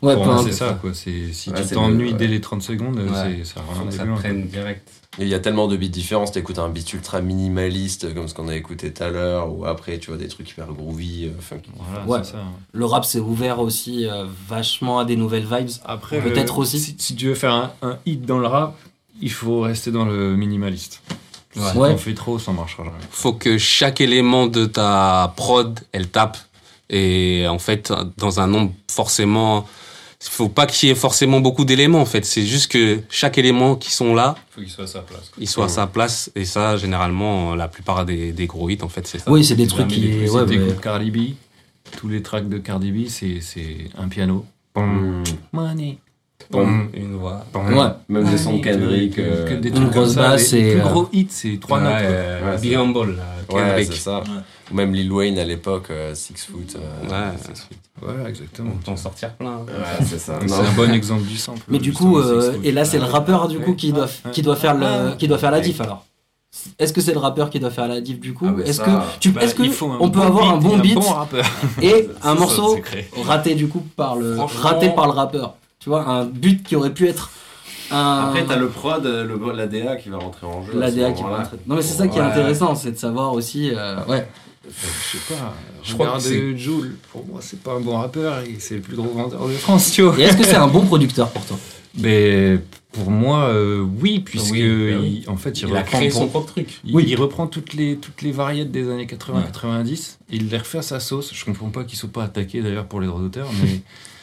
Ouais, importe. c'est ça, quoi. C'est, si Ouais, tu t'ennuies le- dès les 30 secondes, ça ça prenne direct. Il y a tellement de beats différents, t'écoutes un beat ultra minimaliste comme ce qu'on a écouté tout à l'heure, ou après tu vois des trucs hyper groovy, euh, funky. quoi. Voilà, Ouais. c'est ça. Le rap s'est ouvert aussi euh, vachement à des nouvelles vibes. Après, Peut-être le- aussi. Si, si tu veux faire un, un hit dans le rap, il faut rester dans le minimaliste. Si Ouais. on fait trop, ça marchera jamais. Faut que chaque élément de ta prod, elle tape. Et en fait, dans un nombre forcément, faut pas qu'il y ait forcément beaucoup d'éléments. En fait, c'est juste que chaque élément qui sont là, Il faut qu'il soit à sa place. il soit à sa place. Et ça, généralement, la plupart des, des gros hits, en fait, c'est ça. Oui, c'est des trucs qui. Ouais, mais- t'écoutes Cardi B, tous les tracks de Cardi B, c'est, c'est un piano. Money. Boum. Une voix. Ouais. Même des sons de Que- Kendrick. que- euh, que des Une trucs comme grosse ça. basse Les- et, plus euh, gros hits, c'est trois notes. euh, là, Ouais, Kendrick. c'est ça. Ou même Lil Wayne à l'époque, euh, Six Foot. euh, Ouais. Six. Voilà, exactement. On peut en sortir plein. Ouais, c'est ça. C'est un bon exemple du sample. Mais du coup, euh, et là c'est le rappeur du coup Ouais. qui doit, qui doit faire le, qui doit faire la diff alors. Est-ce que c'est le rappeur qui doit faire la diff du coup? Ah, Est-ce que tu, Bah, est-ce que faut un on peut bon avoir un beat bon et beat un bon et un C'est ça, morceau raté du coup par le raté par le rappeur? Tu vois, un but qui aurait pu être un Après, t'as le prod, euh, le, la DA qui va rentrer en jeu. la DA qui va rentrer. Non mais c'est ça qui est Ouais. intéressant, c'est de savoir aussi. euh, ouais. Je sais pas. Je crois que c'est- Jul, pour moi, c'est pas un bon rappeur et c'est le plus gros vendeur de France, tu vois. Et est-ce que c'est un bon producteur pour toi? Mais pour moi, euh, oui, puisque Oui, oui. il- en fait, il, Il a reprend, créé son propre truc. il, il reprend toutes les toutes les variétés des années 80-90 et il les refait à sa sauce. Je comprends pas qu'il soit pas attaqué d'ailleurs pour les droits d'auteur, mais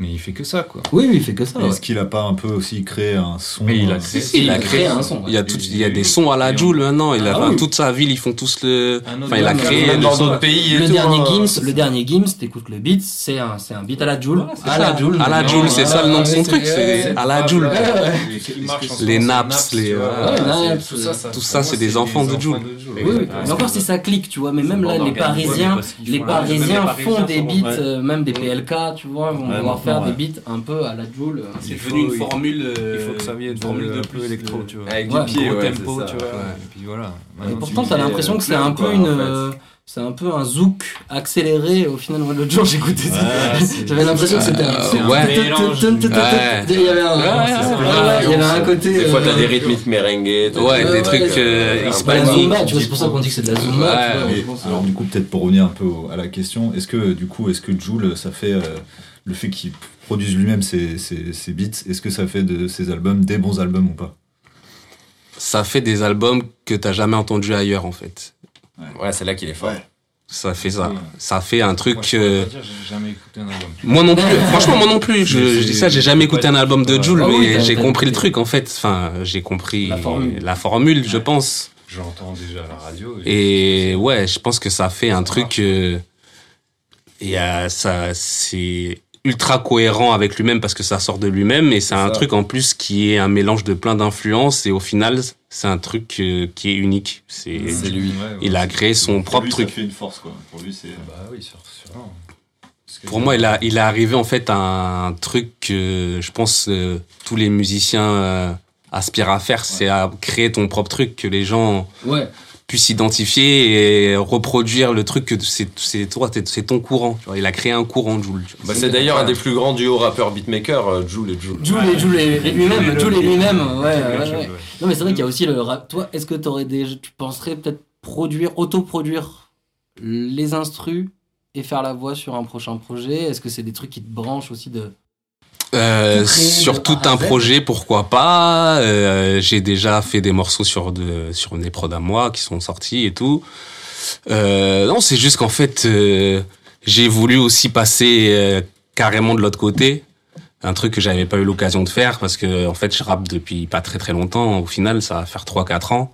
mais il fait que ça, quoi. Oui, oui, il fait que ça. ouais. Est-ce qu'il a pas un peu aussi créé un son Mais il a euh, créé- Si, Il a créé un son. Il y a, tout, il y a des sons à la Joule maintenant. Il a, Ah oui. toute sa ville, ils font tous le. Enfin, il a créé. Même dans son. d'autres pays et Le tout, dernier hein. Gims, le dernier Gims, t'écoutes le beat, c'est un, c'est un beat à la Joule. c'est à la Joule. À la Joule, c'est ça le nom de son c'est- truc, c'est à la Joule. Les naps, les- c'est- naps, tout ça, c'est des enfants de Joule. Oui, oui. Mais encore si ça clique, tu vois. Mais même là, les Parisiens, les Parisiens font des beats, euh, même des PLK, tu vois, vont faire des beats un peu à la Joule. euh, C'est devenu faut- une formule. Il faut que ça vienne formule de, de un peu plus électro, de- tu vois. Avec Ouais, du pied, Gros ouais, tempo, ça. tu vois. Ouais. Et puis voilà. Et pourtant, tu t'as l'impression euh, que c'est un peu une. euh, C'est un peu un zouk accéléré. Au final, moi, l'autre jour, j'écoutais ça. Ouais, J'avais l'impression que c'était un. mélange. Il y avait un. Ouais, ouais, ouais, Il y avait un côté. Des fois, t'as euh, des rythmiques merengue. Ouais, des- ouais, trucs ouais, euh, ouais. Hispaniques. Zumba, tu vois, c'est pour ça qu'on dit que c'est de la Zumba. Ouais, tu vois, Mais je pense. alors du coup, peut-être pour revenir un peu à la question, est-ce que du coup, est-ce que Joule, ça fait euh, le fait qu'il produise lui-même ses, ses, ses beats, est-ce que ça fait de ses albums des bons albums ou pas? Ça fait des albums que t'as jamais entendus ailleurs, en fait. Ouais, c'est là qu'il est fort. Ouais. Ça fait ça. Ça fait un truc. Moi, euh, pas dire, j'ai jamais écouté un album. Moi non plus. Franchement, moi non plus. Je, dis ça, j'ai jamais écouté un album de Ah oui, mais t'as- j'ai compris le truc, en fait. Enfin, j'ai compris La formule. la formule, je pense. Je l'entends déjà à la radio. Et ouais, je pense que ça fait un truc. euh, et euh, ça, c'est ultra cohérent avec lui-même parce que ça sort de lui-même et c'est un ça. truc en plus qui est un mélange de plein d'influences et au final, c'est un truc euh, qui est unique. C'est, lui. il a créé son propre truc. fait une force quoi. Pour lui, c'est. Bah oui, Pour moi, il a, il est arrivé en fait à un truc que je pense euh, tous les musiciens euh, aspirent à faire, c'est à créer ton propre truc, que les gens Ouais. S'identifier et reproduire le truc que c'est toi, c'est ton courant. Tu vois, il a créé un courant, Joule. Bah, c'est d'ailleurs un des plus grands duos rappeurs beatmaker, euh, Joule et Joule. Joule et Joule et lui-même, Joule et lui-même, ouais, ouais, ouais. Ouais. Non, mais c'est vrai qu'il y a aussi le rap. Toi, est-ce que t'aurais des. Tu penserais peut-être produire, autoproduire les instrus et faire la voix sur un prochain projet? Est-ce que c'est des trucs qui te branchent aussi de. Euh, Tout sur tout A à un projet, pourquoi pas. Euh, J'ai déjà fait des morceaux sur de, sur des prods à moi qui sont sortis et tout. Euh, non, c'est juste qu'en fait, euh, j'ai voulu aussi passer euh, carrément de l'autre côté. Un truc que j'avais pas eu l'occasion de faire parce que en fait, je rappe depuis pas très très longtemps. Au final, ça va faire 3-4 ans.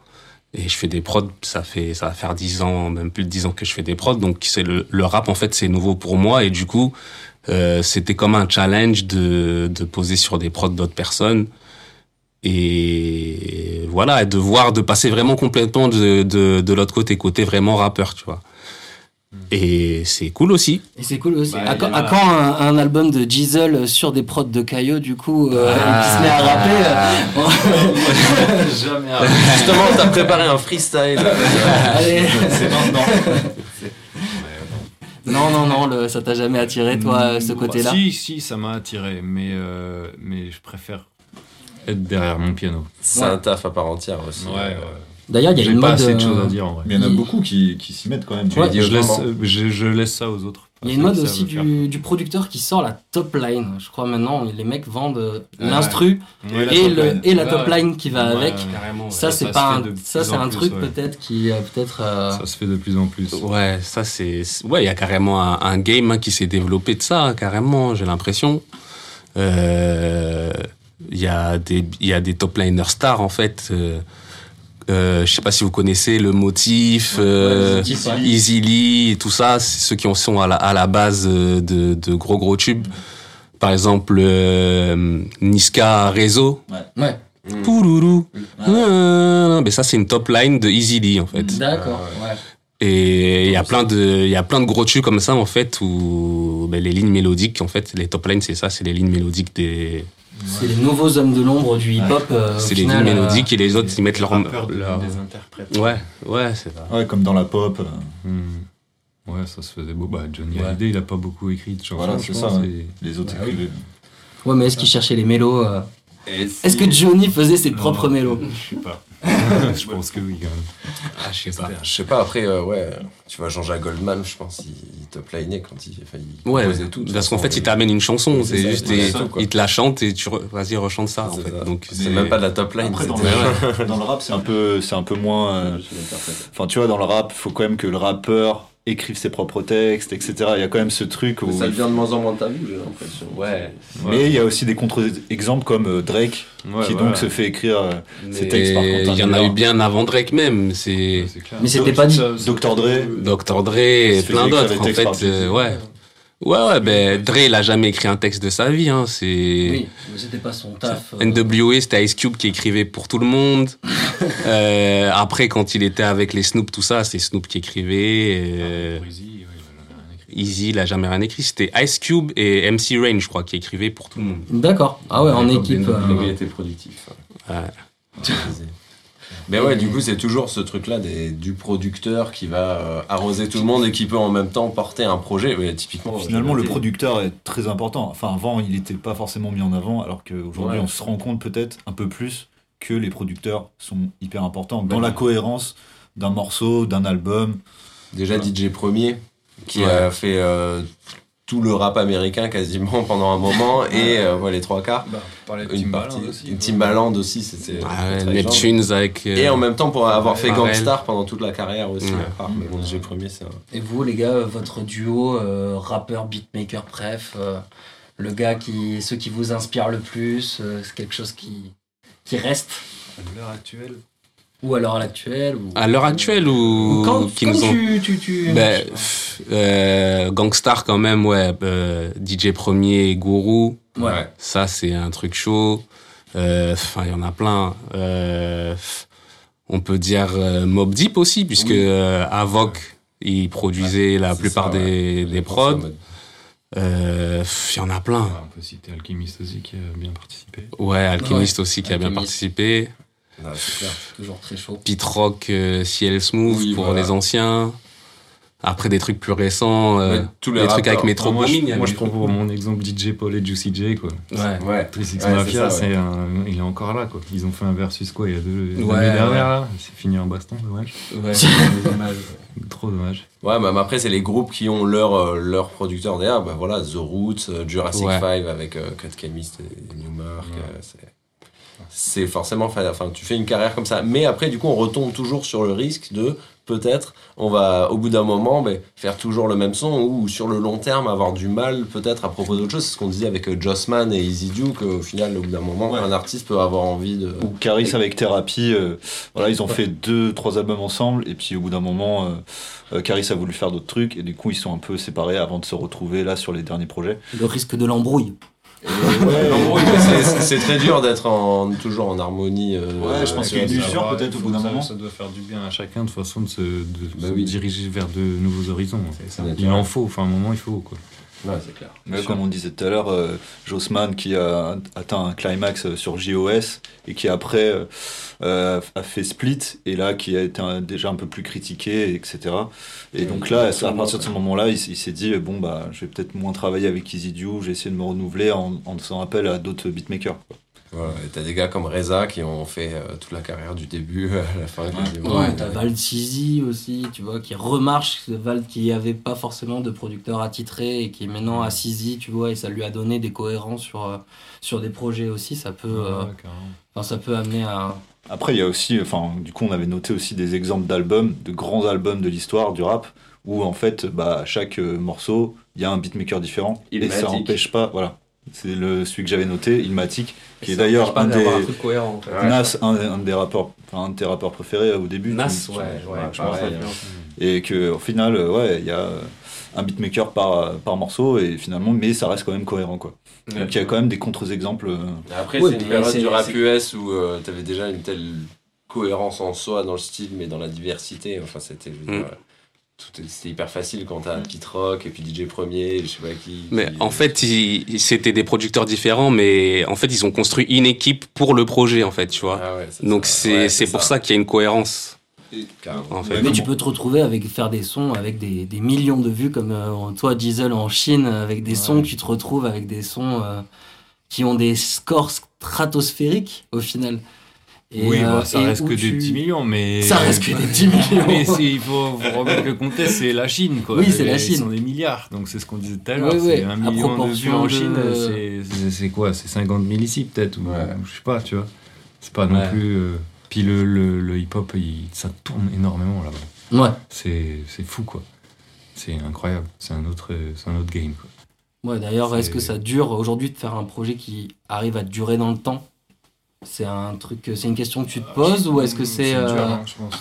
Et je fais des prods, ça fait, ça va faire 10 ans, même plus de 10 ans que je fais des prods. Donc, c'est le, le rap, en fait, c'est nouveau pour moi. Et du coup, euh, c'était comme un challenge de, de poser sur des prods d'autres personnes. Et voilà, et de voir, de passer vraiment complètement de, de, de l'autre côté, côté vraiment rappeur, tu vois. Et c'est cool aussi. Et c'est cool aussi. Bah, à, quand, a- à quand un, un album de Diesel sur des prods de Caillot, du coup, euh, Ah. qui se met à rapper euh, Jamais Justement, t'as préparé un freestyle. Allez. C'est maintenant. Non, non, non, le- ça t'a jamais attiré, toi, ce Bah, côté-là Si, si, ça m'a attiré, mais, euh, mais je préfère être derrière mon piano. C'est un taf à part entière aussi. D'ailleurs, il y a une pas mode. assez de euh, choses à dire en vrai. Mais il y en a beaucoup qui, qui s'y mettent quand même. Ouais. laisse, euh, je, je laisse ça aux autres. Il y a une mode Ceux qui aussi du, du producteur qui sort la top line. Je crois maintenant, les mecs vendent euh, Ouais. l'instru. Ouais, et, le, la top line qui va Ouais, avec. ouais. Ça, c'est pas un, ça, c'est un plus, truc ouais. peut-être qui euh, peut-être. euh, Ça se fait de plus en plus. Ouais, ça c'est. Ouais, il y a carrément un, un game hein, qui s'est développé de ça, carrément, j'ai l'impression. Euh, Il y, a des- il y a des top liners stars, en fait. Euh, euh, je sais pas si vous connaissez le motif, euh, ouais. Easy Lee, et tout ça, c'est ceux qui en sont à la, à la base euh, de, de gros gros tubes. Par exemple, euh, Niska Réseau. Ouais, Pouloulou. Ah, Mais ça, c'est une top line de Easy Lee, en fait. d'accord. ouais. Et il y a plein de, il y a plein de gros tubes comme ça en fait où ben, les lignes mélodiques en fait, les top lines c'est ça, c'est les lignes mélodiques des, C'est les nouveaux hommes de l'ombre du hip-hop. euh, c'est les lignes euh, mélodiques et les autres ils mettent leur, deviennent des interprètes. ouais, ouais, c'est ça. Ouais, comme dans la pop. euh, Hmm. Ouais, ça se faisait beau. Bah, Johnny Ouais. Hallyday, il a pas beaucoup écrit de chansons. Voilà, c'est ça, ouais. et- Les autres Bah oui. écrivaient. Ouais, mais est-ce qu'ils cherchaient les mélos euh, Est-ce que Johnny faisait ses propres mélos Je sais pas. je pense que oui, quand même. Ah, je sais pas. Je sais pas, après, euh, ouais, tu vois, Jean-Jacques Goldman, je pense, il, il te plainait quand il, enfin, il Ouais, tout. parce qu'en fait, il t'amène une chanson, c'est ça, juste, et- ça, il te la chante et tu, re- vas-y, rechante ça, en C'est fait. ça. Donc, C'est même pas de la top line. Après, dans, c'était- le, dans le rap, c'est un peu, c'est un peu moins. euh, Enfin, tu vois, dans le rap, faut quand même que le rappeur écrive ses propres textes, etc. Il y a quand même ce truc où. Ça devient de moins en moins tabou, j'ai l'impression. Ouais. Mais il y a aussi des contre-exemples comme euh, Drake, Ouais, qui donc se fait écrire euh, ses textes par Quentin il y en a eu bien avant Drake même. C'est Ouais, c'est clair. Mais c'était pas dit. Dr. Dre. Dr. Dre et plein d'autres. En fait, euh, ouais. Ouais, ouais, ben, Dre, il a jamais écrit un texte de sa vie, hein. C'est. Oui, mais c'était pas son taf. euh, NWA, c'était Ice Cube qui écrivait pour tout le monde. Euh, après, quand il était avec les Snoop, tout ça, c'est Snoop qui écrivait. euh, Breezy, ouais, il a rien écrit. Easy, il a jamais rien écrit. C'était Ice Cube et MC Rain, je crois, qui écrivaient pour tout le monde. D'accord. Ah ouais, en Ouais, équipe. comme euh, Il était productif. Ouais. Mais ouais, du coup, c'est toujours ce truc-là du producteur qui va euh, arroser tout le monde et qui peut en même temps porter un projet. Typiquement, Finalement, j'ai le producteur est très important. Enfin, avant, il n'était pas forcément mis en avant, alors qu'aujourd'hui, Ouais. on se rend compte peut-être un peu plus que les producteurs sont hyper importants dans Ouais. la cohérence d'un morceau, d'un album. Déjà DJ Premier, qui a fait euh, tout le rap américain quasiment pendant un moment et euh, ouais, les trois quarts. Bah, on parlait de Une Timbaland partie. aussi. Timbaland aussi, c'était. Ah ouais, Neptunes avec. euh, Et en même temps, pour avoir fait Pharrell. Gangstar pendant toute la carrière aussi. Ouais. à part, mais bon, DJ Premier, c'est. Et vous, les gars, votre duo, euh, rappeur, beatmaker, bref, euh, le gars qui, ceux qui vous inspirent le plus, euh, c'est quelque chose qui, qui reste À l'heure actuelle. Ou alors à l'actuel ou... À l'heure actuelle ou. Ou quand, qui quand nous ont. tu, tu, tu- Ben, euh, Gangstar quand même, ouais. euh, DJ Premier, Guru. Ouais. Ça, c'est un truc chaud. Euh, Enfin, il y en a plein. Euh, on peut dire euh, Mob Deep aussi, puisque Oui. euh, Avoc, il produisait la plupart ça, des, des prods. Euh, Il y en a plein. Ouais, on peut citer Alchemist aussi qui a bien participé. Ouais, Alchemist aussi qui a bien participé. C'est clair. Toujours très chaud. Pete Rock, euh, CL Smooth Oui, pour voilà. les anciens. Après des trucs plus récents, euh, Mais tous les les trucs avec. Metro moi, je, a moi, des je prends pour mon exemple DJ Paul et Juicy J, quoi. Ouais. Ouais. 36 Ouais, Mafia, ça, ouais. c'est un, il est encore là, quoi. Ils ont fait un versus, quoi, il y a deux, l'année Ouais, dernière, ouais. là. C'est fini en baston, dommage. Ouais, dommage. Trop dommage. Ouais, même après, c'est les groupes qui ont leur, euh, leur producteur derrière. Bah voilà, The Roots, euh, Jurassic Ouais. 5 avec euh, Cut Chemist et Newmark. Ouais. euh, c'est- c'est forcément. fa- Enfin, tu fais une carrière comme ça. Mais après, du coup, on retombe toujours sur le risque de peut-être, on va au bout d'un moment faire toujours le même son ou sur le long terme avoir du mal peut-être à propos d'autre chose. C'est ce qu'on disait avec euh, Jossman et Easy Duke. qu'au final, au bout d'un moment, Ouais. un artiste peut avoir envie de. Ou Caris avec Thérapie, euh, voilà, ils ont fait deux, trois albums ensemble, et puis au bout d'un moment, euh, euh, Caris a voulu faire d'autres trucs, et du coup, ils sont un peu séparés avant de se retrouver là sur les derniers projets. Le risque de l'embrouille. Mais c'est- très dur d'être en, toujours en harmonie. euh, Ouais, je pense qu'il y a une Ça usure, peut-être, au bout d'un moment. Ça doit faire du bien à chacun de toute façon de se, de Bah se oui. diriger vers de nouveaux horizons. Il en faut, enfin, à un moment, il faut, quoi. Ouais, c'est clair. Mais comme on disait tout à l'heure, euh, Jossman qui a atteint un climax euh, sur JOS et qui après euh, euh, a fait Split et là qui a été un- déjà un peu plus critiqué, etc. Et donc là, à partir de ce moment-là, il, s'est dit bon bah je vais peut-être moins travailler avec Easy Due, j'ai essayé de me renouveler en, en faisant appel à d'autres beatmakers. quoi. Voilà, et t'as des gars comme Reza qui ont fait euh, toute la carrière du début à la fin. quasiment. Ouais, t'as Val Tizi aussi, tu vois, qui remarche. Val qui avait pas forcément de producteur attitré et qui est maintenant à Sizi, tu vois, et ça lui a donné des cohérences sur, euh, sur des projets aussi. Ça peut, euh, Ouais, ça peut amener à. Après, il y a aussi, enfin, du coup, on avait noté aussi des exemples d'albums, de grands albums de l'histoire du rap, où en fait, bah, à chaque morceau, il y a un beatmaker différent, et ça n'empêche pas, voilà. C'est le celui que j'avais noté, Ilmatic, qui est d'ailleurs un des un truc cohérent. en fait. Ouais. Nas, un, un des rappeurs, enfin, un de tes rappeurs préférés euh, au début. Nas, tu- tu- ouais, ouais, je pense. pareil, Et que au final, euh, ouais, il y a euh, un beatmaker par par morceau, et finalement, mais ça reste quand même cohérent, quoi. Donc il y a quand même des contre-exemples. euh, Après, Ouais, c'est une période du rap US où euh, t'avais déjà une telle cohérence en soi dans le style, mais dans la diversité. Enfin, c'était. je veux dire, Mm. C'était hyper facile quand t'as Pete Rock et puis DJ Premier, je sais pas qui. Mais qui- en fait, c'était des producteurs différents, mais en fait, ils ont construit une équipe pour le projet, en fait, tu vois. Ah ouais, Donc c'est Ouais, c'est pour ça qu'il y a une cohérence, Carrément. en fait. Ouais, Mais tu peux te retrouver avec faire des sons avec des, des millions de vues, comme euh, toi, Diesel en Chine, avec des sons, tu te retrouves avec des sons euh, qui ont des scores stratosphériques au final. Et, oui, euh, bah, ça reste que tu- des petits millions, mais. Ça reste que des 10 millions. Mais il faut, faut remettre le contexte, c'est la Chine, quoi. Oui, c'est la Ils Chine. sont des milliards, donc c'est ce qu'on disait tout à l'heure. Ouais, c'est ouais, un à million de vues en Chine, c'est- quoi C'est 50 000 ici, peut-être, ou Ouais. je sais pas, tu vois. C'est pas non Ouais. plus. euh, Puis le, le, le hip-hop, il- ça tourne énormément là-bas. Ouais. C'est c'est fou, quoi. c'est incroyable. C'est un autre, c'est un autre game. Quoi. Ouais, d'ailleurs, est-ce que ça dure aujourd'hui de faire un projet qui arrive à durer dans le temps? C'est un truc, c'est une question que tu te poses ou est-ce que c'est. dur, euh, hein, je pense.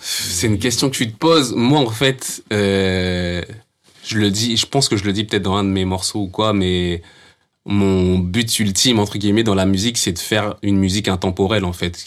C'est une question que tu te poses. Moi, en fait, euh, je le dis, je pense que je le dis peut-être dans un de mes morceaux ou quoi, mais mon but ultime, entre guillemets, dans la musique, c'est de faire une musique intemporelle, en fait.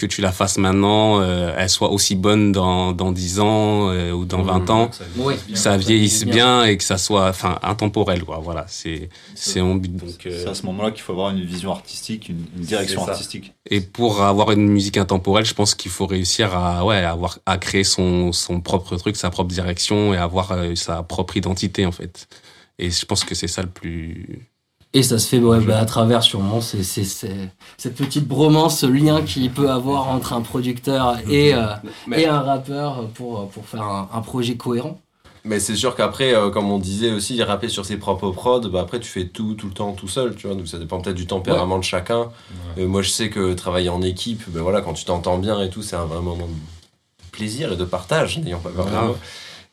Que, tu la fasses maintenant, euh, elle soit aussi bonne dans, dans 10 ans euh, ou dans 20 ans, Ouais. que ça vieillisse bien et que ça soit enfin, intemporel. Quoi. Voilà, c'est c'est mon but. Donc, euh, C'est à ce moment-là qu'il faut avoir une vision artistique, une, une direction ça. artistique. Et pour avoir une musique intemporelle, je pense qu'il faut réussir à, ouais, avoir, à créer son, son propre truc, sa propre direction et avoir euh, sa propre identité, en fait. Et je pense que c'est ça le plus. Et ça se fait ouais, bah, à travers sûrement c'est, c'est, c'est- cette petite bromance, ce lien qu'il peut avoir entre un producteur et, euh, et un rappeur pour, pour faire un, un projet cohérent. Mais c'est sûr qu'après, euh, comme on disait aussi, rapper sur ses propres prods, bah après tu fais tout tout le temps tout seul, tu vois. Donc ça dépend peut-être du tempérament de chacun. Euh, moi je sais que travailler en équipe, ben voilà, quand tu t'entends bien et tout, c'est un vrai moment de plaisir et de partage, n'ayant pas peur de.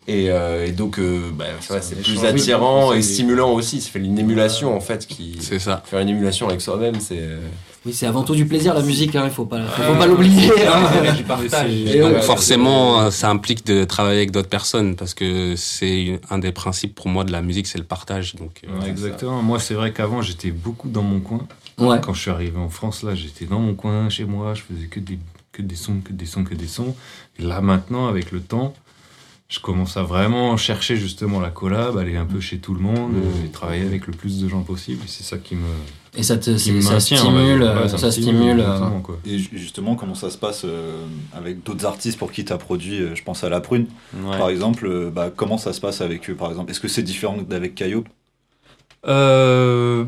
Et, euh, et donc, euh, bah, c'est plus attirant Oui, et stimulant aussi. Ça fait une émulation en fait qui. C'est ça. Faire une émulation avec soi-même, c'est. euh, Oui, c'est avant tout du plaisir la musique, hein, il faut pas, faut, faut pas l'oublier. hein. Donc forcément, ça implique de travailler avec d'autres personnes parce que c'est un des principes pour moi de la musique, c'est le partage. Donc, euh, Ouais, exactement. Moi, c'est vrai qu'avant, j'étais beaucoup dans mon coin. Ouais. Quand je suis arrivé en France, là, j'étais dans mon coin, chez moi, je faisais que des, que des sons, que des sons, que des sons. Et là, maintenant, avec le temps, je commence à vraiment chercher justement la collab, aller un peu chez tout le monde euh, et travailler avec le plus de gens possible. C'est ça qui me, Et ça, te, qui me ça maintient. stimule. Ouais, euh, ça stimule. euh, quoi. Et ju- justement, comment ça se passe euh, avec d'autres artistes pour qui tu as produit euh, Je pense à La Prune, Ouais. par exemple. euh, bah, comment ça se passe avec eux, par exemple? Est-ce que c'est différent d'avec Caillou? Euh,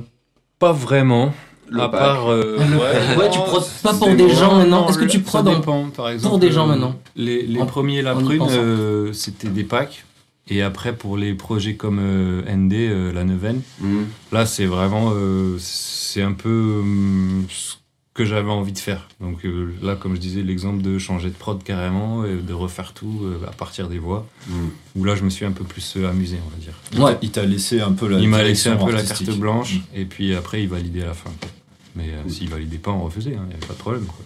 pas vraiment. Le à pack. part. euh, Ouais, tu prods pas pour des gens maintenant. Est-ce que tu ça en- par exemple, des gens euh, maintenant Les, les En- premiers La Prune, euh, c'était des packs. Et après, pour les projets comme euh, ND, euh, La Neuvaine, mm. là, c'est vraiment. euh, c'est un peu hum, ce que j'avais envie de faire. Donc euh, là, comme je disais, l'exemple de changer de prod carrément, et de refaire tout euh, à partir des voix, Mm. où là, je me suis un peu plus euh, amusé, on va dire. Ouais. Il t'a laissé un peu la il m'a laissé un peu la carte blanche, Mm. et puis après, il validait à la fin. Mais euh, s'il validait pas, on refaisait, il n'y avait pas de problème. quoi.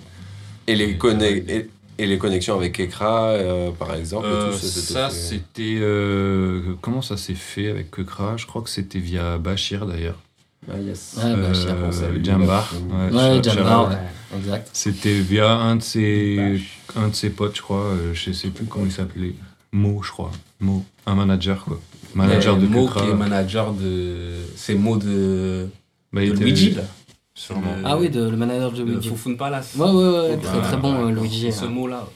Et les, Et- conne- et, et les connexions avec Ekra, euh, par exemple. Euh, tout, c'était ça, fait- c'était. euh, comment ça s'est fait avec Kekra Je crois que c'était via Bachir d'ailleurs. Ah, yes. Ouais, Bachir, Euh. Jambar. Ouais, Jambar, ouais. Exact. C'était via un de ses, un de ses potes, je crois. je sais plus comment il s'appelait. Mo, je crois. Mo, un manager quoi. Manager de Mo Kekra. qui est manager de. C'est Mo de. Bah, de il était- Luigi, là. Sûrement. Le- Ah oui, de, le manager de Luigi. Fufun Palace. Ouais, ouais, ouais, très Ouais, très bon ouais, euh, Luigi. Ce hein. mot-là.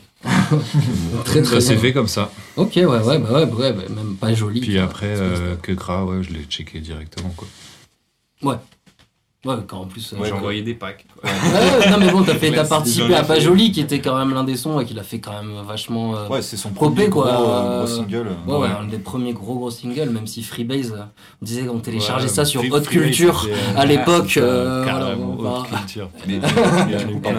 Très très Ça s'est bon. fait comme ça. Ok, ouais, ouais, bah ouais, bah ouais, bah même pas joli. Puis quoi. après, C'est euh, Kekra, ouais, je l'ai checké directement quoi. ça. Ouais, quand en plus. euh, J'ai genre- envoyé des packs. quoi. Ouais, non mais bon, t'as fait, t'as Ouais, participé à Pas. Joli, qui était quand même l'un des sons et qu'il a fait quand même vachement. euh, Ouais, c'est son premier quoi. gros, euh, gros single. Ouais, ouais, un des premiers gros gros singles, même si Freebase, euh, on disait qu'on téléchargeait Ouais, ça sur Haute Culture euh, à l'époque. c'était, euh, voilà, carrément on va- Haute Culture. Mais, par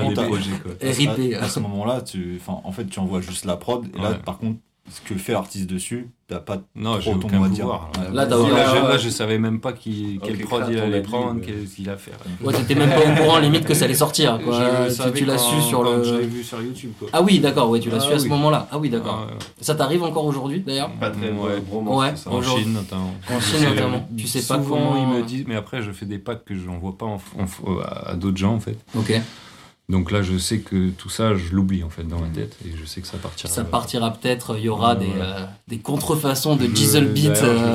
contre, à- projets quoi. RIP. à, à ce moment-là, tu, en fait, tu envoies juste la prod. Et là, par contre, ce que fait l'artiste dessus, t'as pas Non, trop j'ai ton mot à dire. pouvoir. Ouais. Là, Là, t'as- là, je, ouais. là, je savais même pas qui, quel prod il allait prendre, mais- qu'est-ce qu'il allait faire. Ouais, t'étais même pas au courant limite que ça allait sortir. Quoi. Tu- l'as su sur le. Je l'ai vu sur YouTube quoi. Ah oui, d'accord, ouais, tu l'as Ah su à ce moment-là. Ah oui, d'accord. Ah, ouais. Ça t'arrive encore aujourd'hui d'ailleurs Pas très Ouais, ouais. Ouais, En. Chine notamment. En Chine notamment. Tu sais pas Souvent, comment. ils me disent, mais après, je fais des packs que je n'envoie pas en- à d'autres gens, en fait. Ok. Donc là, je sais que tout ça, je l'oublie, en fait, dans ma tête, et je sais que ça partira. Ça partira peut-être, il y aura des, euh, des contrefaçons de Je- Diesel Beat. euh,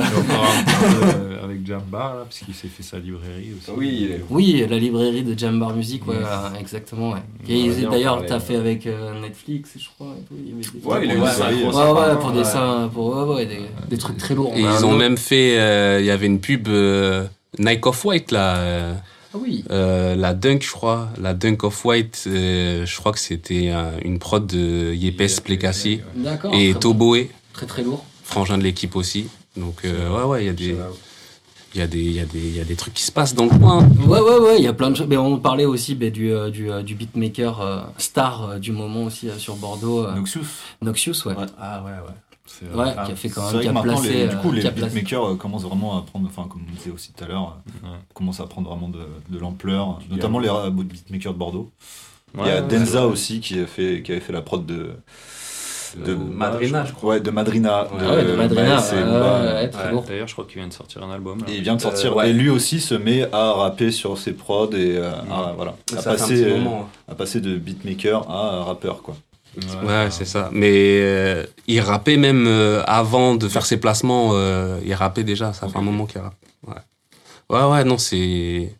euh, avec Jambar, là, puisqu'il s'est fait sa librairie aussi. Oui, Oui, la librairie de Jambar Music, ouais, Yes. euh, exactement. Ouais. Et d'ailleurs, t'as ouais. fait avec euh, Netflix, je crois. et tout, il y avait des- Ouais, il a eu série, ouais, euh, Ouais, pour des seins, pour des, des trucs très lourds. Et On ils ont même fait. euh, Il y avait une pub euh, Nike Off-White là. Ah oui. euh, la Dunk, je crois. La Dunk Off-White, euh, je crois que c'était euh, une prod de Yepes Plekassi D'accord. et très, Toboe, très très lourd. frangin de l'équipe aussi. Donc, euh, ouais, ouais, il y a des. Il y, a des, il, y a des, il y a des trucs qui se passent dans le coin. Ouais, ouais, ouais, il y a plein de choses. Mais on parlait aussi bah, du, euh, du, euh, du beatmaker euh, star euh, du moment aussi euh, sur Bordeaux, euh, Noxious. Noxious, ouais. Ouais. Ah ouais, ouais. C'est vrai. Ouais, qui a fait quand même, qui que a maintenant, placé. les, du coup, euh, les beatmakers euh, commencent vraiment à prendre, enfin, comme on disait aussi tout à l'heure, euh, Ouais. commencent à prendre vraiment de, de l'ampleur, notamment les beatmakers de Bordeaux. Il y Ouais, a ouais, Denza aussi qui, a fait, qui avait fait la prod de. De Madrina, je crois. Ouais, de Madrina. Ouais, Ah ouais, de Madrina. Et ouais, Booba. ouais, ouais, très Ouais. lourd. D'ailleurs, je crois qu'il vient de sortir un album. là. Et il vient de sortir. Euh, ouais. Et lui aussi se met à rapper sur ses prods et euh, à, voilà, à, passer, euh, moment. à passer de beatmaker à rappeur. Quoi. Ouais, c'est ça. Mais euh, il rappait même euh, avant de faire ses placements. euh, il rappait déjà. Ça fait un moment qu'il rappe. Ouais. Ouais, ouais, non, c'est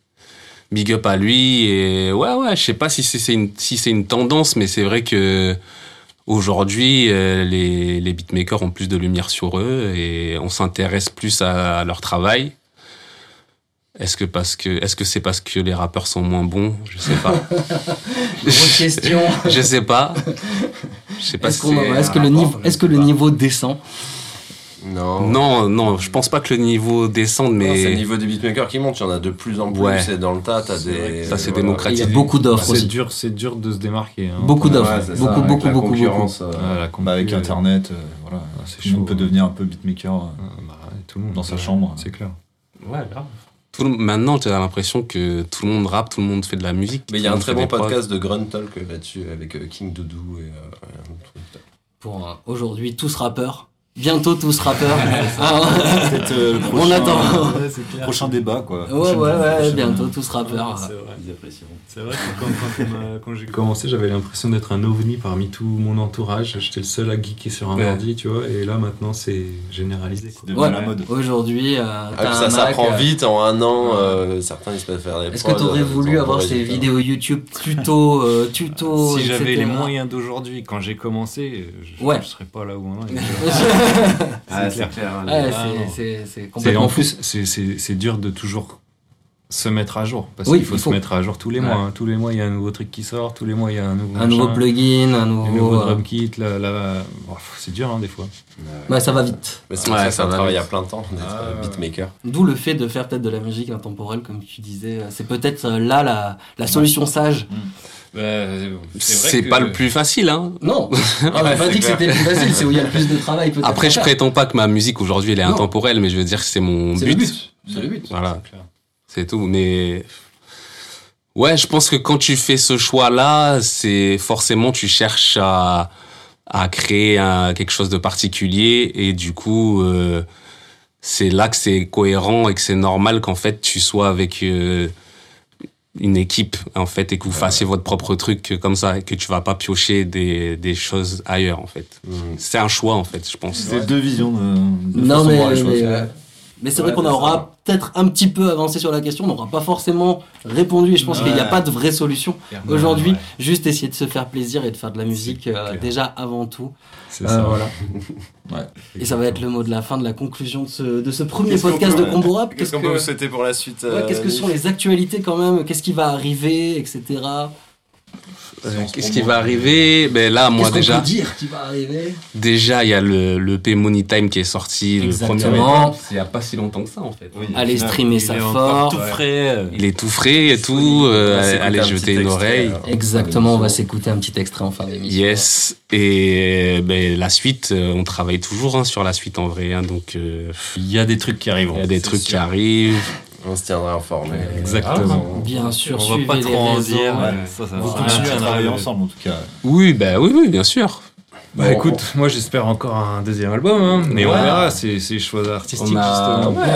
big up à lui. Et ouais, ouais, je sais pas si c'est une si c'est une tendance, mais c'est vrai que aujourd'hui, les les beatmakers ont plus de lumière sur eux et on s'intéresse plus à, à leur travail. Est-ce que parce que est-ce que c'est parce que les rappeurs sont moins bons? Je sais pas. Grosse question. je sais pas. Je sais pas Est-ce si qu'on- c'est est-ce que le niveau, est-ce que le niveau descend? Non. Non, non, je pense pas que le niveau descende, Non, c'est le mais niveau des beatmakers qui monte, il y en a de plus en plus, Ouais. et dans le tas, t'as C'est des... ça, c'est voilà. démocratique. Il y a beaucoup d'offres C'est aussi. dur, c'est dur de se démarquer. hein. Beaucoup d'offres. Ouais, c'est ça, beaucoup, avec beaucoup, la beaucoup, beaucoup. concurrence, euh, Ouais, la Bah, avec euh, Internet, euh, voilà, ah, c'est tout le monde chaud. peut devenir un peu beatmaker. euh. Ah, bah, tout le monde. Dans sa chambre. C'est clair. ouais, grave. Tout le- maintenant, tu as l'impression que tout le monde rappe, tout le monde fait de la musique. Mais il y a un très bon podcast de Grunt Talk là-dessus avec euh, King Doudou et euh, un autre truc. Pour euh, aujourd'hui, tous rappeurs. Bientôt tous rappeurs. Ah, Peut-être euh, le On prochain, attend. euh, prochain débat. Quoi. ouais, ouais, ouais, bientôt tous rappeurs. C'est vrai. C'est vrai que quand, j'ai commencé, j'avais l'impression d'être un ovni parmi tout mon entourage. J'étais le seul à geeker sur un Ouais. ordi, tu vois. Et là, maintenant, c'est généralisé. C'est devenu Ouais. la mode. Aujourd'hui, euh, Ah, ça s'apprend euh, vite en un an, euh, certains ils se peuvent faire des Est-ce que t'aurais voulu avoir ces vidéos YouTube tuto, euh, tuto, Si j'avais les moyens d'aujourd'hui, quand j'ai commencé, je, Ouais. je serais pas là où on est. Ah, C'est clair. Ah, complètement en plus, c'est- dur de toujours se mettre à jour parce Oui, qu'il faut se mettre à jour tous les Ouais. mois. hein. Tous les mois, il y a un nouveau truc qui sort. Tous les mois, il y a un nouveau Un nouveau machin, plugin, un nouveau. nouveau euh, drum kit. Là, là, oh, c'est dur hein, des fois. Ouais, ça va vite. Mais c'est Ouais, ça travaille vite. à plein temps d'être Ah, euh, ouais. beatmaker. D'où le fait de faire peut-être de la musique intemporelle, comme tu disais. C'est peut-être euh, là la, la solution sage. C'est pas le plus facile, hein. Non, on n'a pas dit que c'était le plus facile, c'est où il y a le plus de travail. Après, je prétends pas que ma musique aujourd'hui elle est Non. intemporelle, mais je veux dire que c'est mon but. le but. C'est le but. Voilà, c'est tout. Mais ouais, je pense que quand tu fais ce choix-là, c'est forcément tu cherches à à créer un- quelque chose de particulier et du coup euh, c'est là que c'est cohérent et que c'est normal qu'en fait tu sois avec euh, une équipe en fait et que vous fassiez votre propre truc comme ça et que tu vas pas piocher des, des choses ailleurs en fait. C'est un choix en fait, je pense. C'est deux visions de, de Non, façon de mais, voir les choses. mais, euh, mais c'est vrai qu'on aura peut-être un petit peu avancé sur la question, on n'aura pas forcément répondu et je pense qu'il n'y a pas de vraie solution. Aujourd'hui, ouais. juste essayer de se faire plaisir et de faire de la musique euh, déjà avant tout. C'est Euh, ça. voilà. Ouais. Et ça va être le mot de la fin de la conclusion de ce, de ce premier podcast peut- de Combo Rap. Qu'est-ce qu'on peut vous souhaiter pour la suite euh, qu'est-ce que Nick sont les actualités quand même? Qu'est-ce qui va arriver, etc. Euh, Qu'est-ce qui va arriver Ben là, moi déjà, peut dire qui va arriver déjà il y a le, le P Money Time qui est sorti, Exactement. le premier. Il y a pas si longtemps que ça en fait. Oui, Allez streamer Il ça fort. tout frais. Il est tout frais et tout. euh, allez un jeter une extrait, oreille. alors. Exactement, on va s'écouter un petit extrait en fin d'émission. Yes. Et ben, la suite, euh, on travaille toujours hein, sur la suite en vrai. hein, donc euh, Il y a des trucs qui arrivent. il y a des trucs qui arrivent. On se tiendra informé. Exactement. Bien sûr, On va pas trop en dire. Ouais. Ça, ça va continuer à travailler ensemble en tout cas. Oui, ben oui, oui, bien sûr. Bah écoute, moi j'espère encore un deuxième album, hein, mais on verra, c'est c'est choix artistiques On a- justement. ouais.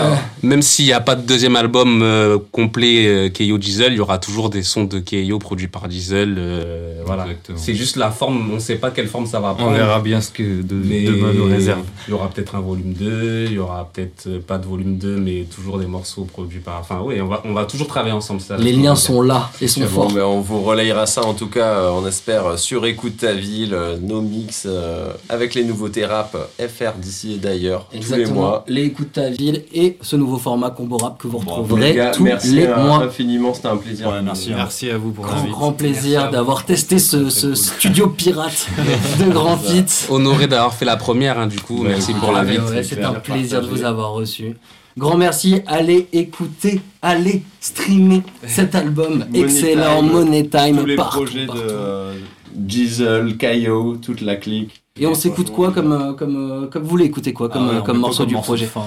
Même s'il n'y a pas de deuxième album euh, complet euh, Keio Diesel, il y aura toujours des sons de Keio produits par Diesel. euh, voilà. C'est juste la forme, on ne sait pas quelle forme ça va prendre. On verra bien ce que de, Mais demain nous réserve. Il y aura peut-être un volume 2, il y aura peut-être euh, pas de volume 2, mais toujours des morceaux produits par. Enfin, oui, on va, on va toujours travailler ensemble. Ça, Les liens sont là et sont Bon, forts. ben, on vous relayera ça en tout cas, on espère, sur Écoute ta ville, nos mix euh, avec les nouveautés rap FR d'ici et d'ailleurs, tous les Exactement. mois. Les écoutes ta ville et ce nouveau format combo rap que vous Bon, retrouverez Les gars, tous merci les mois. infiniment, c'était un plaisir. Ouais, merci. Merci à vous pour Grand, grand plaisir vous. d'avoir testé ce, ce studio pirate de Grand Fit. Honoré d'avoir fait la première, hein, du coup. Merci pour l'invite. ouais, C'est un plaisir de vous avoir reçu. Grand merci, allez écouter, allez streamer cet album Money excellent, Time. Money Time, Tous les partout, projets partout. de euh, Diesel, Kaio, toute la clique. Et on s'écoute quoi comme, euh, comme, euh, comme vous voulez écouter quoi comme, Ah ouais, euh, comme morceau du de projet fin,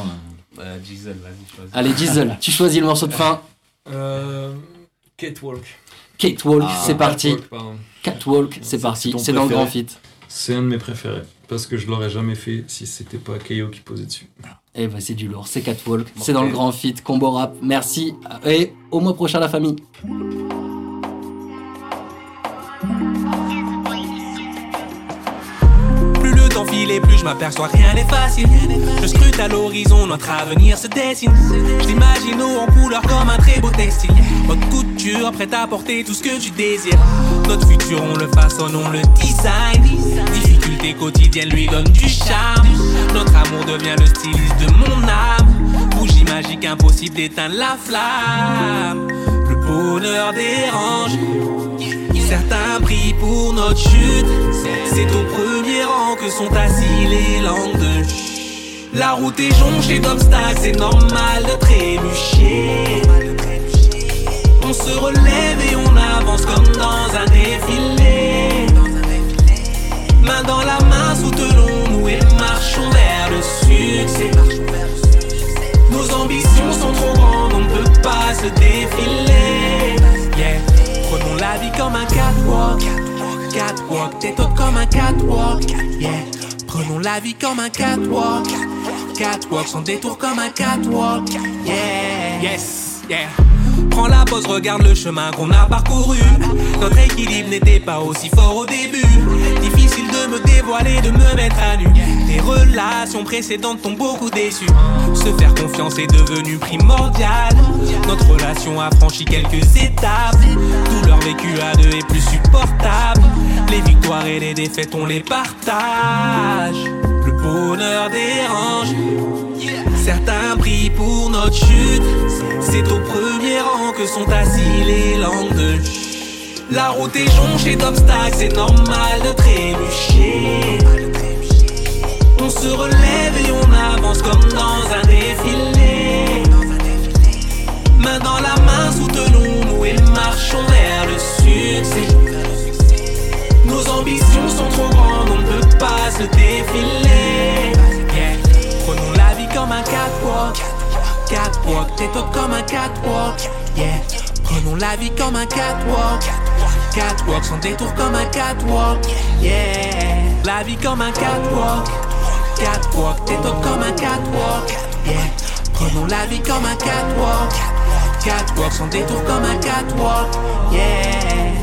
Diesel, vas-y. Allez, Diesel, tu choisis le morceau de fin. Euh, Catwalk. Catwalk, Ah, c'est parti. Catwalk, c'est C'est parti. C'est dans le grand fit. C'est un de mes préférés. Parce que je l'aurais jamais fait si c'était pas Kayo qui posait dessus. Eh ben c'est du lourd, c'est Catwalk, c'est dans le grand fit, combo rap. Merci et au mois prochain la famille. Et plus je m'aperçois rien n'est facile. Je scrute à l'horizon, notre avenir se dessine. L'imagine haut en couleur comme un très beau textile. Haute couture, prête à porter tout ce que tu désires. Notre futur, on le façonne, on le design. Difficulté quotidienne lui donne du charme. Notre amour devient le styliste de mon âme. Bougie magique, impossible d'éteindre la flamme. Le bonheur dérange. Certains prient pour notre chute. C'est au premier rang que sont assis les langues de. La route est jonchée d'obstacles, c'est normal de trébucher. On se relève et on avance comme dans un défilé. Main dans la main, soutenons-nous et marchons vers le succès. Nos ambitions sont trop grandes, on ne peut pas se défiler. Yeah. La vie comme un catwalk. Catwalk, t'es haute comme un catwalk. Yeah. Prenons la vie comme un catwalk. Catwalk, sans détour comme un catwalk. Yeah. Yes, yeah. Prends la pause, regarde le chemin qu'on a parcouru. Notre équilibre n'était pas aussi fort au début. Difficile de me dévoiler, de me mettre à nu. Tes relations précédentes t'ont beaucoup déçu. Se faire confiance est devenu primordial. Notre relation a franchi quelques étapes. Tout leur vécu à deux est plus supportable. Les victoires et les défaites, on les partage. Le bonheur dérange. Certains prient pour notre chute. C'est au premier rang que sont assis les langues de. La route est jonchée d'obstacles, c'est normal de trébucher. On se relève et on avance comme dans un défilé. Main dans la main, soutenons-nous et marchons vers le succès. Nos ambitions sont trop grandes, on ne peut pas se défiler. Comme un catwalk. Catwalk, t'es haute comme un catwalk. Yeah. Prenons la vie comme un catwalk. Catwalk, sans détour comme un catwalk. Yeah. La vie comme un catwalk. Catwalk, t'es haute comme un catwalk. Yeah. Prenons la vie comme un catwalk. Catwalk, sans détour comme un catwalk. Yeah.